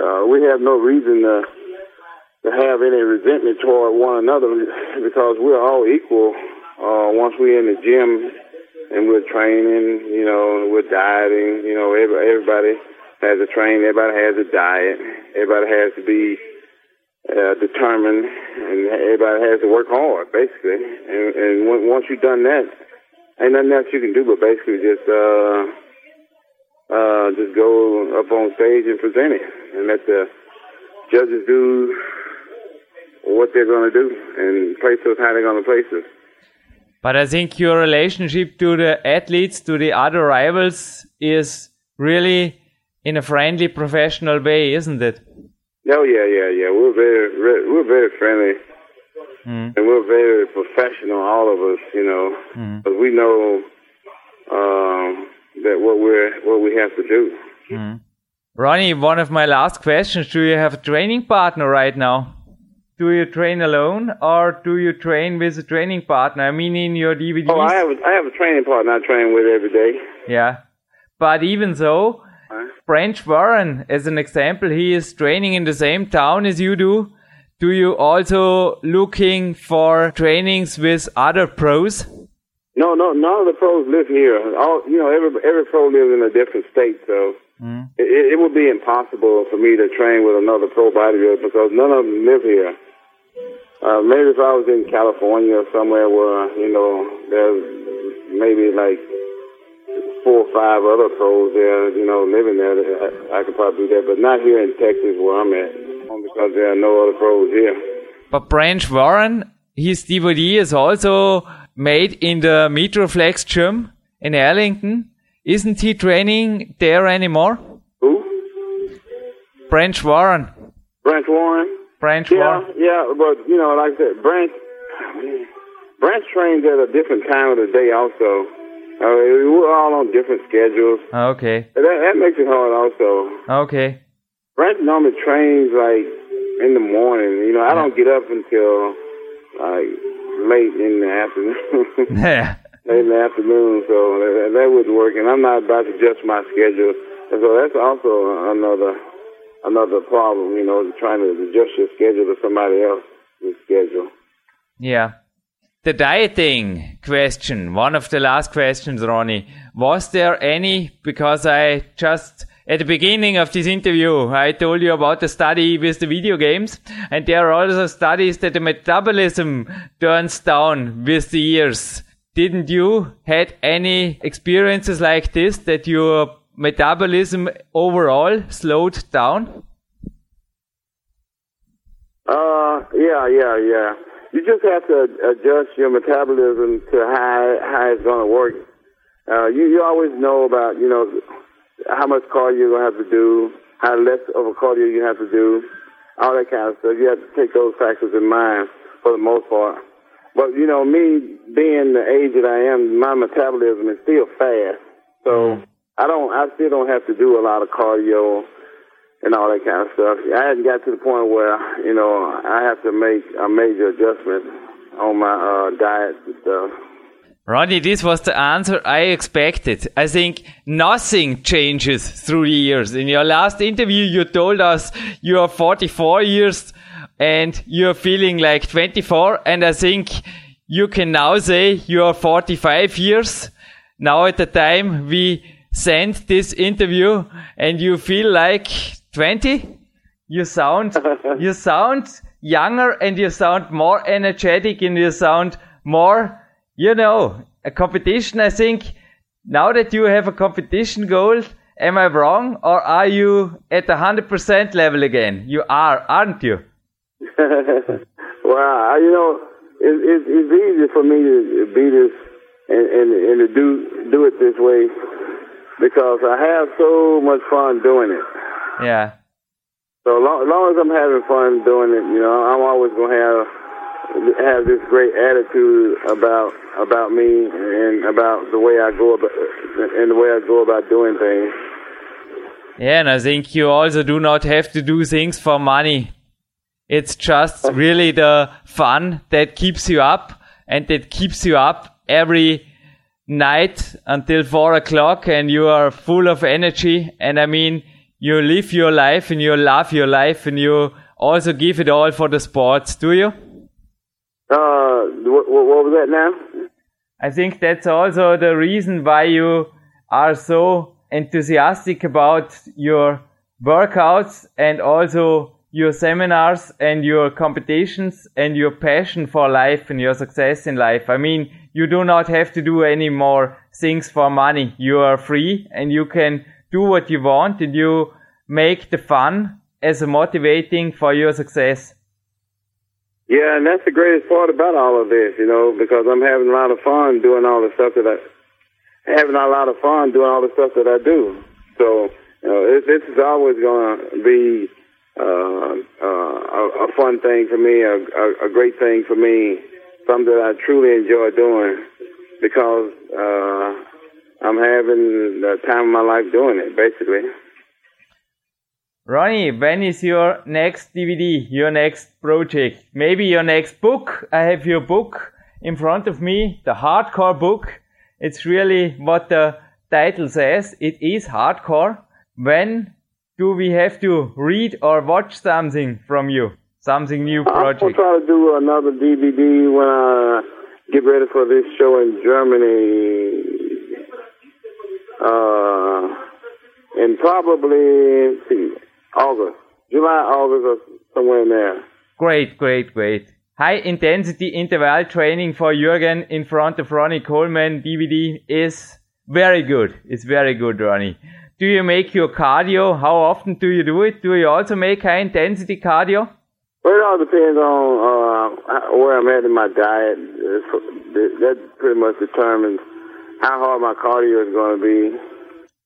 uh, we have no reason to to have any resentment toward one another because we're all equal uh, once we're in the gym and we're training, you know, we're dieting, you know, every, everybody has to train. Everybody has a diet. Everybody has to be uh, determined, and everybody has to work hard, basically. And, and once you've done that, ain't nothing else you can do but basically just uh, uh, just go up on stage and present it, and let the judges do what they're going to do and place us how they're going to place us. But I think your relationship to the athletes, to the other rivals, is really in a friendly, professional way, isn't it? Oh yeah, yeah, yeah. We're very, re- we're very friendly, Mm. and we're very professional. All of us, you know, Mm. because we know um, that what we're what we have to do. Mm. Ronnie, one of my last questions: Do you have a training partner right now? Do you train alone or do you train with a training partner? I mean, in your DVDs. Oh, I have a, I have a training partner I train with every day. Yeah. But even so, Branch Warren, as an example, he is training in the same town as you do. Do you also looking for trainings with other pros? No, no, none of the pros live here. All you know, every every pro lives in a different state, so Mm. it, it it would be impossible for me to train with another pro bodybuilder because none of them live here. Uh, maybe if I was in California or somewhere where you know there's maybe like four or five other pros there, you know, living there, I, I could probably do that, but not here in Texas where I'm at, because there are no other pros here. But Branch Warren, his DVD is also made in the Metroflex gym in Arlington. Isn't he training there anymore? Who? Branch Warren. Branch Warren. Branch Yeah, Warren. yeah, but you know, like I said, Branch, Branch trains at a different time of the day. Also, uh, we're all on different schedules. Okay. That, that makes it hard. Also, Okay. Branch normally trains like in the morning. You know, I don't get up until like late in the afternoon. Yeah. late in the afternoon, so that, that wouldn't work. And I'm not about to adjust my schedule, and so that's also another another problem. You know, trying to adjust your schedule to somebody else's schedule. Yeah. The dieting question, one of the last questions, Ronnie. Was there any, because I just, at the beginning of this interview, I told you about the study with the video games, and there are also studies that the metabolism turns down with the years. Didn't you had any experiences like this that your metabolism overall slowed down? Uh, yeah, yeah, yeah. You just have to adjust your metabolism to how how it's going to work. Uh, you you always know about you know how much cardio you're to have to do, how less of a cardio you have to do, all that kind of stuff. You have to take those factors in mind for the most part. But you know, me being the age that I am, my metabolism is still fast, so I don't. I still don't have to do a lot of cardio and all that kind of stuff. I hadn't got to the point where you know I have to make a major adjustment on my uh, diet and stuff. Ronnie, this was the answer I expected. I think nothing changes through the years. In your last interview, you told us you are 44 years and you're feeling like 24. And I think you can now say you are 45 years. Now at the time we sent this interview and you feel like 20. You sound, you sound younger and you sound more energetic and you sound more you know, a competition, I think, now that you have a competition goal, am I wrong? Or are you at the 100% level again? You are, aren't you? wow, you know, it, it, it's easy for me to be this and, and, and to do do it this way because I have so much fun doing it. Yeah. So long, as long as I'm having fun doing it, you know, I'm always gonna have have this great attitude about about me and about the way I go about and the way I go about doing things. Yeah, and I think you also do not have to do things for money. It's just really the fun that keeps you up and that keeps you up every night until four o'clock and you are full of energy. And I mean, you live your life and you love your life and you also give it all for the sports, do you? Uh, what, what, what was that now? I think that's also the reason why you are so enthusiastic about your workouts and also your seminars and your competitions and your passion for life and your success in life. I mean, you do not have to do any more things for money. You are free and you can do what you want and you make the fun as a motivating for your success. Yeah, and that's the greatest part about all of this, you know, because I'm having a lot of fun doing all the stuff that I having a lot of fun doing all the stuff that I do. So, you know, it, this is always going to be uh, uh, a, a fun thing for me, a, a, a great thing for me, something that I truly enjoy doing because uh, I'm having the time of my life doing it, basically. Ronnie, when is your next DVD, your next project? Maybe your next book? I have your book in front of me, the hardcore book. It's really what the title says. It is hardcore. When do we have to read or watch something from you? Something new project? I'll try to do another DVD when I get ready for this show in Germany. Uh, and probably, see, August. July, August, or somewhere in there. Great, great, great. High intensity interval training for Jürgen in front of Ronnie Coleman DVD is very good. It's very good, Ronnie. Do you make your cardio? How often do you do it? Do you also make high intensity cardio? Well, it all depends on uh, where I'm at in my diet. That pretty much determines how hard my cardio is going to be.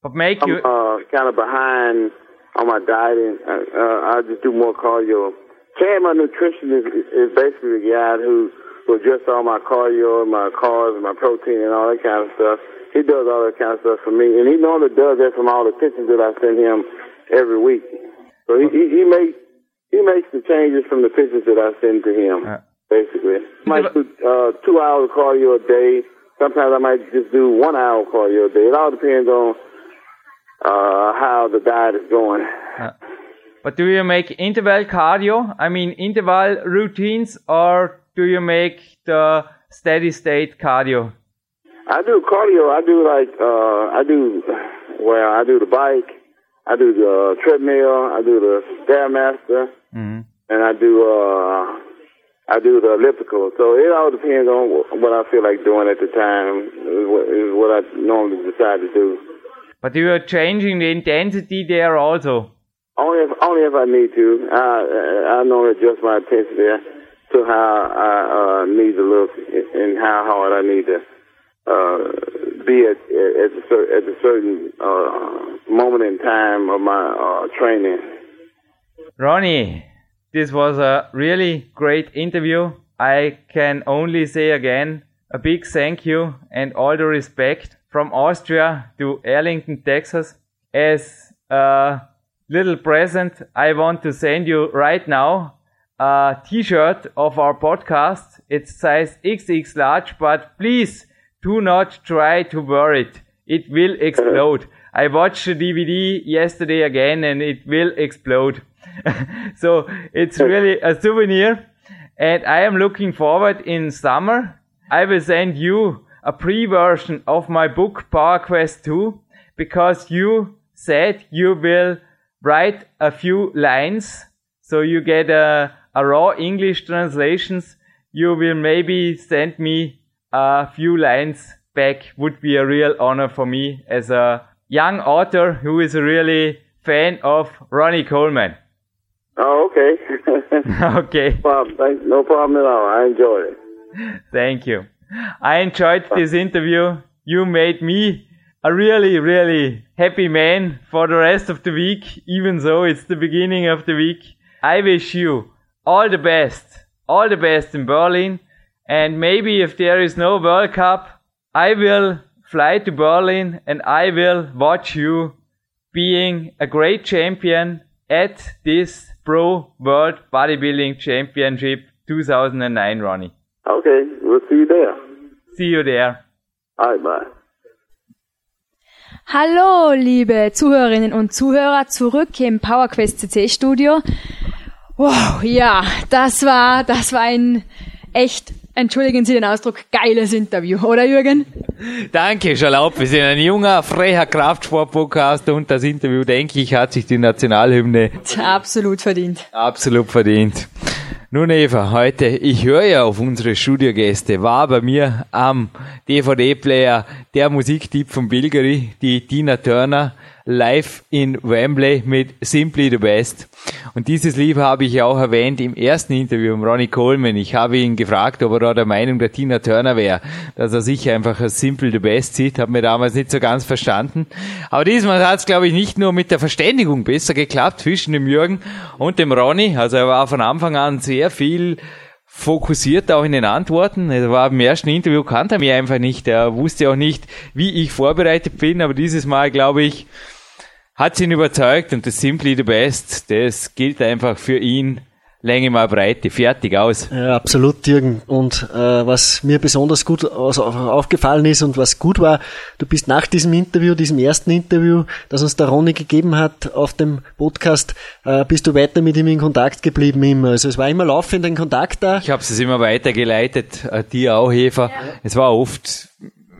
But make I'm you uh, kind of behind on my diet, and uh, uh, I just do more cardio. Chad, my nutritionist, is, is basically the guy who will adjust all my cardio, and my carbs, and my protein, and all that kind of stuff. He does all that kind of stuff for me, and he normally does that from all the pictures that I send him every week. So he he, he makes he makes the changes from the pictures that I send to him, Uh. basically. I might do uh, two hours of cardio a day. Sometimes I might just do one hour cardio a day. It all depends on uh, how the diet is going. But do you make interval cardio? I mean, interval routines, or do you make the steady state cardio? I do cardio. I do like uh, I do well. I do the bike. I do the treadmill. I do the stairmaster, Mhm. and I do uh, I do the elliptical. So it all depends on what I feel like doing at the time. Is what I normally decide to do. But you are changing the intensity there also. Only if only if I need to. I I normally adjust my intensity to how I uh, need to look and how hard I need to uh, be at at a, cer- at a certain uh, moment in time of my uh, training. Ronnie, this was a really great interview. I can only say again a big thank you and all the respect from Austria to Arlington, Texas. As a little present, I want to send you right now a t-shirt of our podcast. It's size XX large, but please do not try to wear it. It will explode. I watched the DVD yesterday again and it will explode. so it's really a souvenir and I am looking forward in summer. I will send you a pre-version of my book Power Quest 2 because you said you will write a few lines so you get a, a raw English translations. You will maybe send me a few lines back would be a real honor for me as a young author who is really fan of Ronnie Coleman. Oh, okay. okay. No problem at all. I enjoyed it. Thank you. I enjoyed this interview. You made me a really, really happy man for the rest of the week, even though it's the beginning of the week. I wish you all the best, all the best in Berlin. And maybe if there is no World Cup, I will fly to Berlin and I will watch you being a great champion at this Pro World Bodybuilding Championship 2009, Ronnie. Okay. We'll see you there. See you there. All right. Bye. Hallo, liebe Zuhörerinnen und Zuhörer, zurück im PowerQuest CC Studio. Wow, ja, das war, das war ein echt, entschuldigen Sie den Ausdruck, geiles Interview, oder Jürgen? Danke, Schalaub. Wir sind ein junger, frecher Kraftsport-Podcast und das Interview, denke ich, hat sich die Nationalhymne Absolut verdient. absolut verdient. Nun Eva, heute, ich höre ja auf unsere Studiogäste, war bei mir am DVD-Player der Musiktipp von Bilgeri, die Tina Turner, live in Wembley mit Simply the Best. Und dieses Lied habe ich ja auch erwähnt im ersten Interview mit Ronnie Coleman. Ich habe ihn gefragt, ob er da der Meinung der Tina Turner wäre, dass er sicher einfach als Simple the Best sieht. Habe mir damals nicht so ganz verstanden. Aber diesmal hat es, glaube ich, nicht nur mit der Verständigung besser geklappt zwischen dem Jürgen und dem Ronnie. Also er war von Anfang an sehr viel fokussiert auch in den Antworten. Er war im ersten Interview, kannte er mich einfach nicht. Er wusste auch nicht, wie ich vorbereitet bin. Aber dieses Mal, glaube ich, hat sie ihn überzeugt und das Simply the Best, das gilt einfach für ihn. Länge mal Breite, fertig aus. Ja, absolut, Jürgen. Und äh, was mir besonders gut also aufgefallen ist und was gut war, du bist nach diesem Interview, diesem ersten Interview, das uns der Ronny gegeben hat auf dem Podcast, äh, bist du weiter mit ihm in Kontakt geblieben immer. Also es war immer laufend ein Kontakt da. Ich habe es immer weitergeleitet, äh, dir auch, Eva. Ja. Es war oft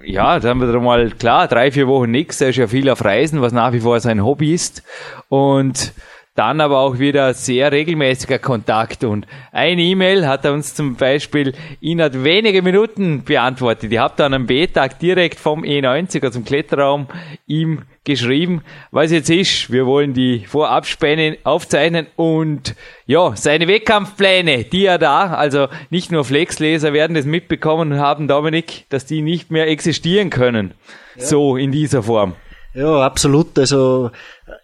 ja, da haben wir mal, klar, drei, vier Wochen nix, er ist ja viel auf Reisen, was nach wie vor sein Hobby ist. Und dann aber auch wieder sehr regelmäßiger Kontakt. Und eine E-Mail hat er uns zum Beispiel innerhalb wenige Minuten beantwortet. Ich habe dann am B-Tag direkt vom E90, also im Kletterraum, ihm geschrieben, was jetzt ist. Wir wollen die Vorabspäne aufzeichnen und ja, seine Wettkampfpläne, die er da, also nicht nur Flexleser werden das mitbekommen haben, Dominik, dass die nicht mehr existieren können. Ja. So in dieser Form. Ja, absolut. Also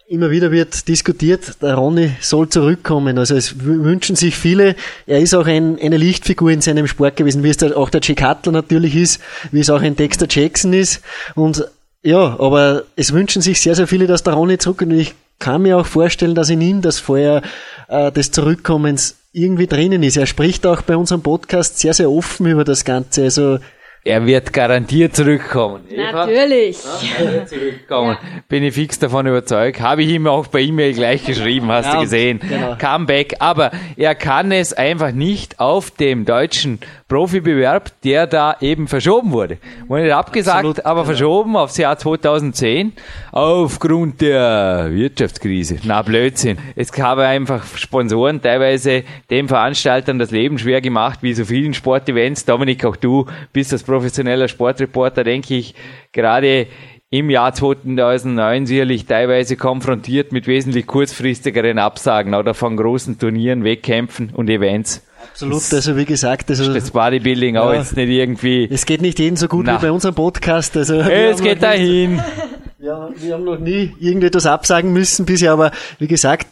immer wieder wird diskutiert, der Ronny soll zurückkommen. Also es wünschen sich viele. Er ist auch ein, eine Lichtfigur in seinem Sport gewesen, wie es der, auch der Jake Cutler natürlich ist, wie es auch ein Dexter Jackson ist. Und ja, aber es wünschen sich sehr, sehr viele, dass der Ronny zurückkommt. Und ich kann mir auch vorstellen, dass in ihm das Feuer äh, des Zurückkommens irgendwie drinnen ist. Er spricht auch bei unserem Podcast sehr, sehr offen über das Ganze. Also er wird garantiert zurückkommen. Natürlich. Ja, er wird zurückkommen. Ja. Bin ich fix davon überzeugt. Habe ich ihm auch per E-Mail gleich geschrieben, hast ja, du gesehen. Genau. Comeback. Aber er kann es einfach nicht auf dem deutschen Profibewerb, der da eben verschoben wurde. Wurde nicht abgesagt, Absolut, aber genau. verschoben aufs Jahr 2010 aufgrund der Wirtschaftskrise. Na Blödsinn. Es gab einfach Sponsoren, teilweise den Veranstaltern das Leben schwer gemacht, wie so vielen Sportevents. Dominik, auch du bist das professioneller Sportreporter, denke ich, gerade im Jahr 2009 sicherlich teilweise konfrontiert mit wesentlich kurzfristigeren Absagen oder von großen Turnieren, Wettkämpfen und Events. Absolut, also wie gesagt, also, das Bodybuilding ja, auch jetzt nicht irgendwie. Es geht nicht jedem so gut na. wie bei unserem Podcast. Also es geht dahin. Ja, wir haben noch nie irgendetwas absagen müssen bisher, aber wie gesagt,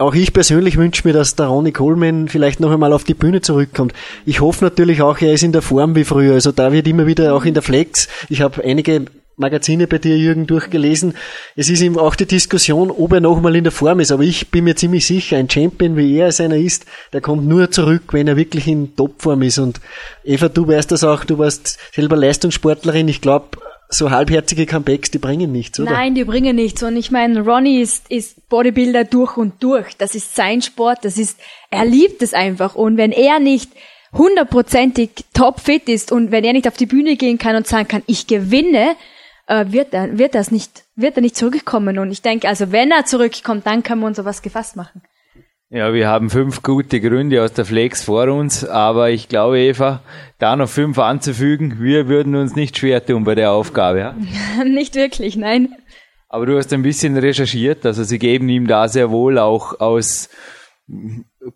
auch ich persönlich wünsche mir, dass der Ronnie Coleman vielleicht noch einmal auf die Bühne zurückkommt. Ich hoffe natürlich auch, er ist in der Form wie früher. Also da wird immer wieder auch in der Flex. Ich habe einige Magazine bei dir, Jürgen, durchgelesen. Es ist eben auch die Diskussion, ob er nochmal in der Form ist. Aber ich bin mir ziemlich sicher, ein Champion, wie er es einer ist, der kommt nur zurück, wenn er wirklich in Topform ist. Und Eva, du weißt das auch, du warst selber Leistungssportlerin. Ich glaube, so halbherzige Comebacks, die bringen nichts, oder? Nein, die bringen nichts. Und ich meine, Ronnie ist, ist Bodybuilder durch und durch. Das ist sein Sport, das ist, er liebt es einfach. Und wenn er nicht hundertprozentig topfit ist und wenn er nicht auf die Bühne gehen kann und sagen kann, ich gewinne, äh, wird er, wird das nicht, wird er nicht zurückkommen. Und ich denke, also wenn er zurückkommt, dann kann man sowas gefasst machen. Ja, wir haben fünf gute Gründe aus der Flex vor uns, aber ich glaube, Eva, da noch fünf anzufügen, wir würden uns nicht schwer tun bei der Aufgabe. Ja? nicht wirklich, nein. Aber du hast ein bisschen recherchiert, also sie geben ihm da sehr wohl auch aus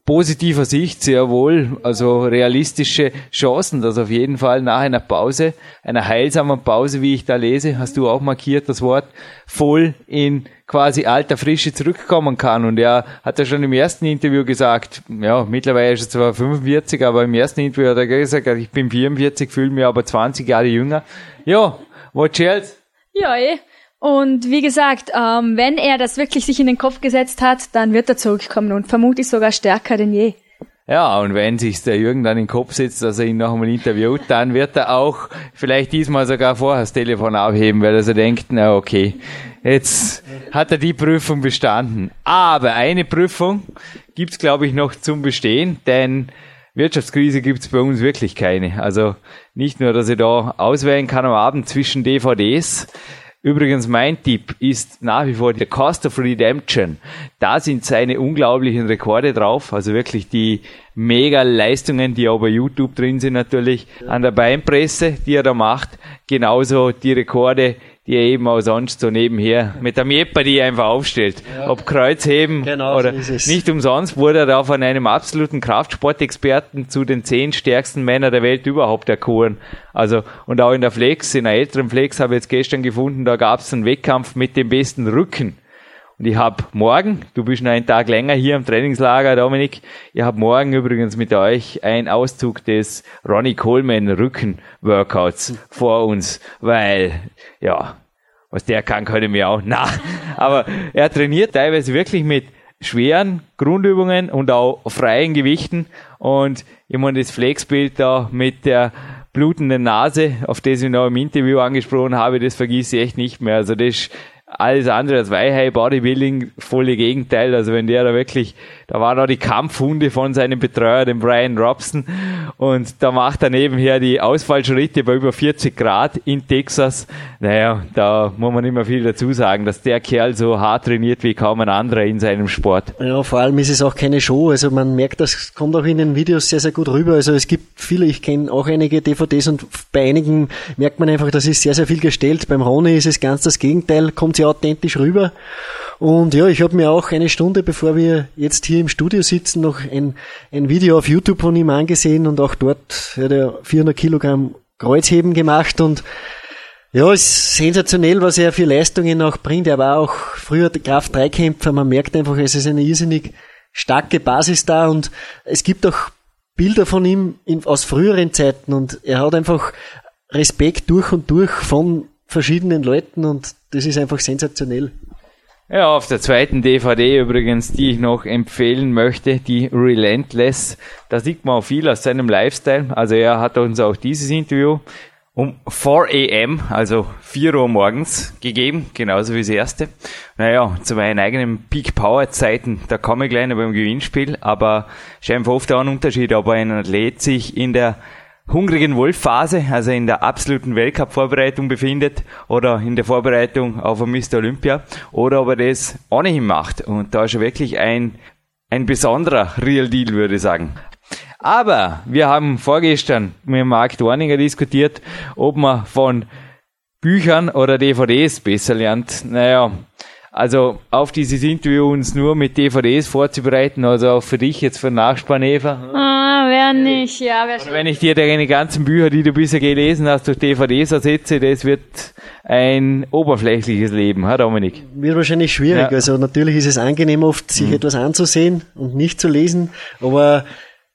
positiver Sicht sehr wohl, also realistische Chancen, dass auf jeden Fall nach einer Pause, einer heilsamen Pause, wie ich da lese, hast du auch markiert das Wort, voll in quasi alter Frische zurückkommen kann. Und er hat ja schon im ersten Interview gesagt, ja, mittlerweile ist er zwar 45, aber im ersten Interview hat er gesagt, ich bin 44, fühle mich aber 20 Jahre jünger. Ja, what else? Ja, eh. Und wie gesagt, ähm, wenn er das wirklich sich in den Kopf gesetzt hat, dann wird er zurückkommen und vermutlich sogar stärker denn je. Ja, und wenn sich der Jürgen dann in den Kopf setzt, dass er ihn noch einmal interviewt, dann wird er auch vielleicht diesmal sogar vorher das Telefon aufheben, weil er so denkt, na okay, jetzt hat er die Prüfung bestanden. Aber eine Prüfung gibt's glaube ich, noch zum Bestehen, denn Wirtschaftskrise gibt's bei uns wirklich keine. Also nicht nur, dass ich da auswählen kann am Abend zwischen DVDs. Übrigens, mein Tipp ist nach wie vor der Cost of Redemption. Da sind seine unglaublichen Rekorde drauf. Also wirklich die Mega-Leistungen, die auch bei YouTube drin sind natürlich. An der Beinpresse, die er da macht. Genauso die Rekorde, die er eben auch sonst so nebenher mit der die er einfach aufstellt. Ja. Ob Kreuzheben genau, oder so nicht umsonst wurde er da von einem absoluten Kraftsportexperten zu den zehn stärksten Männern der Welt überhaupt erkoren. Also, und auch in der Flex, in einer älteren Flex habe ich jetzt gestern gefunden, da gab es einen Wettkampf mit dem besten Rücken. Und ich habe morgen, du bist noch einen Tag länger hier im Trainingslager, Dominik, ich habe morgen übrigens mit euch einen Auszug des Ronnie Coleman Rücken-Workouts vor uns, weil, ja, was der kann, könnte mir auch. Na, aber er trainiert teilweise wirklich mit schweren Grundübungen und auch freien Gewichten. Und ich meine, das Flexbild da mit der blutenden Nase, auf das ich noch im Interview angesprochen habe, das vergieße ich echt nicht mehr. Also das ist alles andere als Weihei Bodybuilding, volle Gegenteil. Also wenn der da wirklich, da waren auch die Kampfhunde von seinem Betreuer, dem Brian Robson, und da macht er nebenher die Ausfallschritte bei über 40 Grad in Texas. Naja, da muss man mehr viel dazu sagen, dass der Kerl so hart trainiert wie kaum ein anderer in seinem Sport. Ja, vor allem ist es auch keine Show. Also man merkt, das kommt auch in den Videos sehr, sehr gut rüber. Also es gibt viele, ich kenne auch einige DVDs und bei einigen merkt man einfach, das ist sehr, sehr viel gestellt. Beim Ronny ist es ganz das Gegenteil, kommt sehr authentisch rüber. Und ja, ich habe mir auch eine Stunde, bevor wir jetzt hier im Studio sitzen, noch ein, ein Video auf YouTube von ihm angesehen und auch dort hat er 400 Kilogramm Kreuzheben gemacht und ja, ist sensationell, was er für Leistungen auch bringt. Er war auch früher Kraft-3-Kämpfer. Man merkt einfach, es ist eine irrsinnig starke Basis da und es gibt auch Bilder von ihm aus früheren Zeiten und er hat einfach Respekt durch und durch von verschiedenen Leuten und das ist einfach sensationell. Ja, auf der zweiten DVD übrigens, die ich noch empfehlen möchte, die Relentless. Da sieht man auch viel aus seinem Lifestyle. Also er hat uns auch dieses Interview um 4 am, also 4 Uhr morgens gegeben, genauso wie das erste. Naja, zu meinen eigenen Peak Power Zeiten, da komme ich gleich noch beim Gewinnspiel, aber einfach oft auch ein Unterschied, ob ein Athlet sich in der hungrigen Wolfphase, also in der absoluten Weltcup-Vorbereitung befindet oder in der Vorbereitung auf ein Mr. Olympia oder ob er das ohnehin macht. Und da ist er wirklich ein, ein besonderer Real Deal, würde ich sagen. Aber wir haben vorgestern mit Mark Dorninger diskutiert, ob man von Büchern oder DVDs besser lernt. Naja, also auf dieses Interview uns nur mit DVDs vorzubereiten, also auch für dich jetzt für Nachspann, Eva. Ah, wer nicht, ja, wer Wenn ich dir deine ganzen Bücher, die du bisher gelesen hast, durch DVDs ersetze, das wird ein oberflächliches Leben, ha Dominik? Wird wahrscheinlich schwierig. Ja. Also natürlich ist es angenehm oft, sich Mhm. etwas anzusehen und nicht zu lesen, aber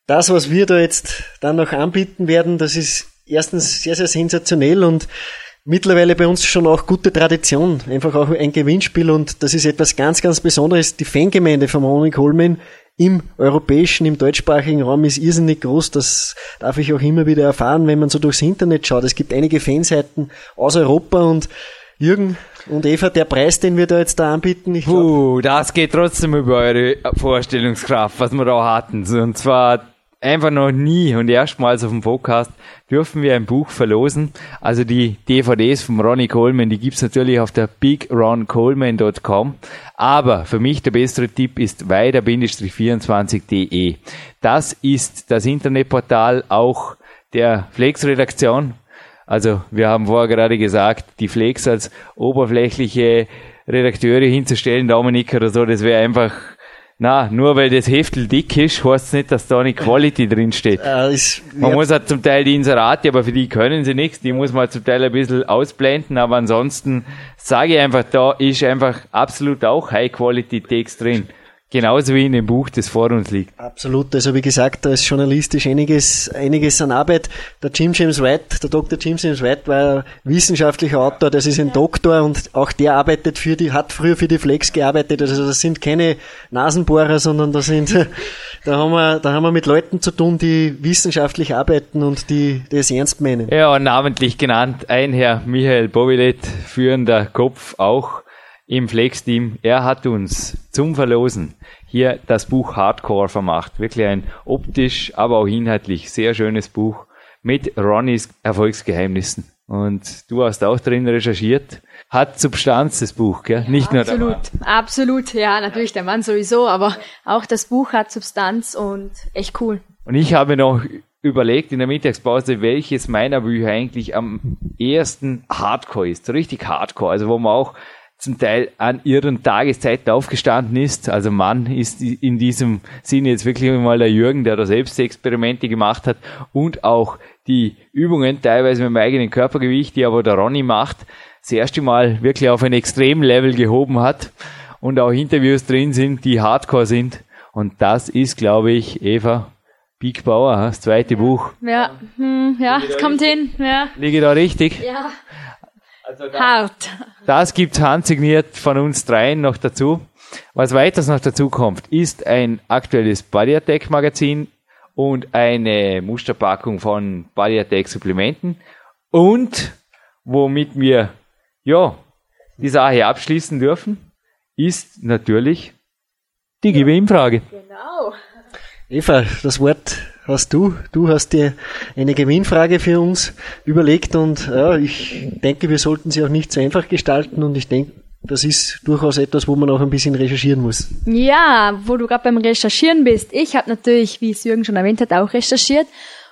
das, was wir da jetzt dann noch anbieten werden, das ist erstens sehr, sehr sensationell und mittlerweile bei uns schon auch gute Tradition. Einfach auch ein Gewinnspiel und das ist etwas ganz, ganz Besonderes. Die Fangemeinde von Ronnie Coleman im europäischen, im deutschsprachigen Raum ist irrsinnig groß. Das darf ich auch immer wieder erfahren, wenn man so durchs Internet schaut. Es gibt einige Fanseiten aus Europa und Jürgen und Eva, der Preis, den wir da jetzt da anbieten, ich glaub, Puh, das geht trotzdem über eure Vorstellungskraft, was wir da hatten. Und zwar einfach noch nie und erstmals auf dem Podcast dürfen wir ein Buch verlosen. Also die DVDs von Ronnie Coleman, die gibt's natürlich auf der bigroncoleman.com. Aber für mich der bessere Tipp ist weiter-24.de. Das ist das Internetportal auch der Flex-Redaktion. Also wir haben vorher gerade gesagt, die Flex als oberflächliche Redakteure hinzustellen, Dominik oder so, das wäre einfach, na, nur weil das Heftel dick ist, heißt es nicht, dass da eine Quality drin steht. äh, ist, Man muss halt zum Teil die Inserate, aber für die können sie nichts, die muss man zum Teil ein bisschen ausblenden, aber ansonsten sage ich einfach, da ist einfach absolut auch High-Quality-Text drin. Genauso wie in dem Buch, das vor uns liegt. Absolut. Also wie gesagt, da ist journalistisch einiges, einiges an Arbeit. Der Jim James White, der Dr. Jim James White war wissenschaftlicher Autor, das ist ein Doktor und auch der arbeitet für die, hat früher für die Flex gearbeitet. Also das sind keine Nasenbohrer, sondern da sind, da haben wir, da haben wir mit Leuten zu tun, die wissenschaftlich arbeiten und die, die es ernst meinen. Ja, und namentlich genannt ein Herr Michael Bovilet, führender Kopf auch im Flex-Team. Er hat uns zum Verlosen hier das Buch Hardcore vermacht. Wirklich ein optisch, aber auch inhaltlich sehr schönes Buch mit Ronnys Erfolgsgeheimnissen. Und du hast auch drin recherchiert. Hat Substanz, das Buch, gell? Ja, Nicht nur absolut, der Mann. Absolut, ja, natürlich der Mann sowieso, aber auch das Buch hat Substanz und echt cool. Und ich habe noch überlegt in der Mittagspause, welches meiner Bücher eigentlich am ersten Hardcore ist. Richtig Hardcore, also wo man auch zum Teil an ihren Tageszeiten aufgestanden ist. Also Mann ist in diesem Sinne jetzt wirklich mal der Jürgen, der da selbst Experimente gemacht hat und auch die Übungen teilweise mit dem eigenen Körpergewicht, die aber der Ronny macht, das erste Mal wirklich auf ein Extremlevel gehoben hat und auch Interviews drin sind, die Hardcore sind. Und das ist, glaube ich, Eva, Big Bauer, das zweite Buch. Ja, hm, ja, es kommt hin. Ja. Liege da richtig? Ja. Also da, Hart. Das gibt's handsigniert von uns dreien noch dazu. Was weiters noch dazu kommt, ist ein aktuelles Body Attack Magazin und eine Musterpackung von Body Attack Supplementen und womit wir ja die Sache abschließen dürfen, ist natürlich die Gewinnfrage. Genau. Eva, das Wort hast du. Du hast dir eine Gewinnfrage für uns überlegt und ja, ich denke, wir sollten sie auch nicht so einfach gestalten und ich denke, das ist durchaus etwas, wo man auch ein bisschen recherchieren muss. Ja, wo du gerade beim Recherchieren bist. Ich habe natürlich, wie es Jürgen schon erwähnt hat, auch recherchiert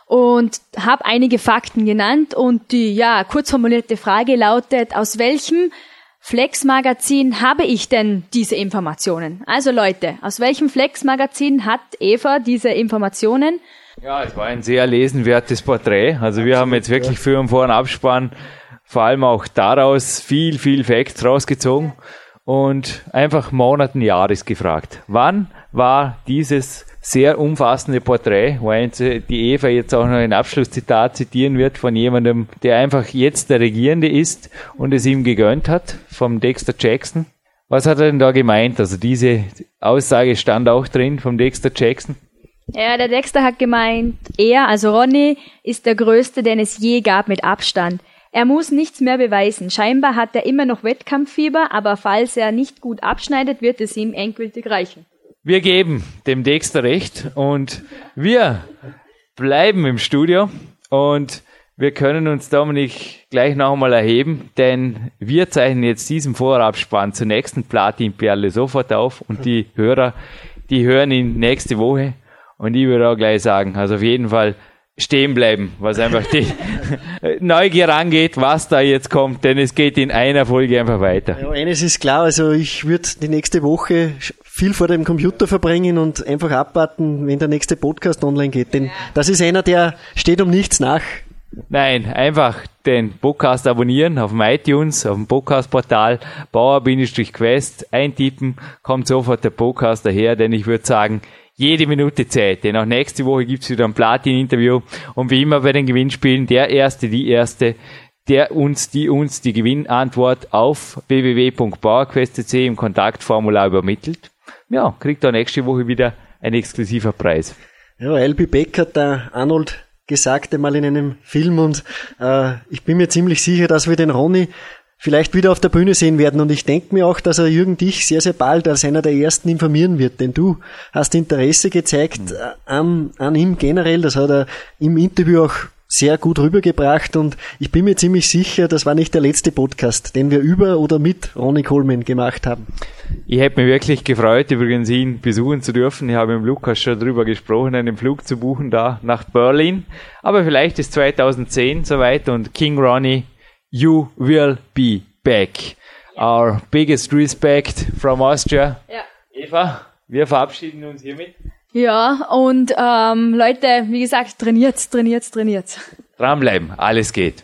und habe einige Fakten genannt und die ja kurz formulierte Frage lautet: Aus welchem Flex-Magazin habe ich denn diese Informationen? Also Leute, aus welchem Flex-Magazin hat Eva diese Informationen? Ja, es war ein sehr lesenwertes Porträt. Also wir haben jetzt wirklich für und vor und Abspann vor allem auch daraus viel, viel Facts rausgezogen und einfach Monaten, Jahres gefragt. Wann war dieses sehr umfassende Porträt, wo die Eva jetzt auch noch ein Abschlusszitat zitieren wird von jemandem, der einfach jetzt der Regierende ist und es ihm gegönnt hat, vom Dexter Jackson. Was hat er denn da gemeint? Also diese Aussage stand auch drin vom Dexter Jackson. Ja, der Dexter hat gemeint, er, also Ronny, ist der Größte, den es je gab mit Abstand. Er muss nichts mehr beweisen. Scheinbar hat er immer noch Wettkampffieber, aber falls er nicht gut abschneidet, wird es ihm endgültig reichen. Wir geben dem Dexter recht und wir bleiben im Studio und wir können uns Dominik gleich noch einmal erheben, denn wir zeichnen jetzt diesen Vorabspann zur nächsten Platinperle sofort auf und die Hörer, die hören ihn nächste Woche und ich würde auch gleich sagen, also auf jeden Fall stehen bleiben, was einfach die Neugier angeht, was da jetzt kommt, denn es geht in einer Folge einfach weiter. Ja, eines ist klar, also ich würde die nächste Woche viel vor dem Computer verbringen und einfach abwarten, wenn der nächste Podcast online geht. Denn das ist einer, der steht um nichts nach. Nein, einfach den Podcast abonnieren auf dem iTunes, auf dem Podcast-Portal Bauer-Quest eintippen, kommt sofort der Podcast daher, denn ich würde sagen, jede Minute Zeit, denn auch nächste Woche gibt's wieder ein Platin-Interview. Und wie immer bei den Gewinnspielen, der Erste, die Erste, der uns, die uns die Gewinnantwort auf www.bauerquest.cc im Kontaktformular übermittelt. Ja, kriegt er nächste Woche wieder ein exklusiver Preis. Ja, LB Beck hat der Arnold gesagt einmal in einem Film und äh, ich bin mir ziemlich sicher, dass wir den Ronny vielleicht wieder auf der Bühne sehen werden und ich denke mir auch, dass er Jürgen dich sehr, sehr bald als einer der ersten informieren wird, denn du hast Interesse gezeigt mhm. an, an ihm generell, das hat er im Interview auch sehr gut rübergebracht und ich bin mir ziemlich sicher, das war nicht der letzte Podcast, den wir über oder mit Ronny Coleman gemacht haben. Ich hätte mich wirklich gefreut, übrigens ihn besuchen zu dürfen. Ich habe mit Lukas schon darüber gesprochen, einen Flug zu buchen da nach Berlin. Aber vielleicht ist 2010 soweit und King Ronnie, you will be back. Our biggest respect from Austria. Ja. Eva, wir verabschieden uns hiermit. Ja, und ähm, Leute, wie gesagt, trainiert, trainiert, trainiert. Dranbleiben, alles geht.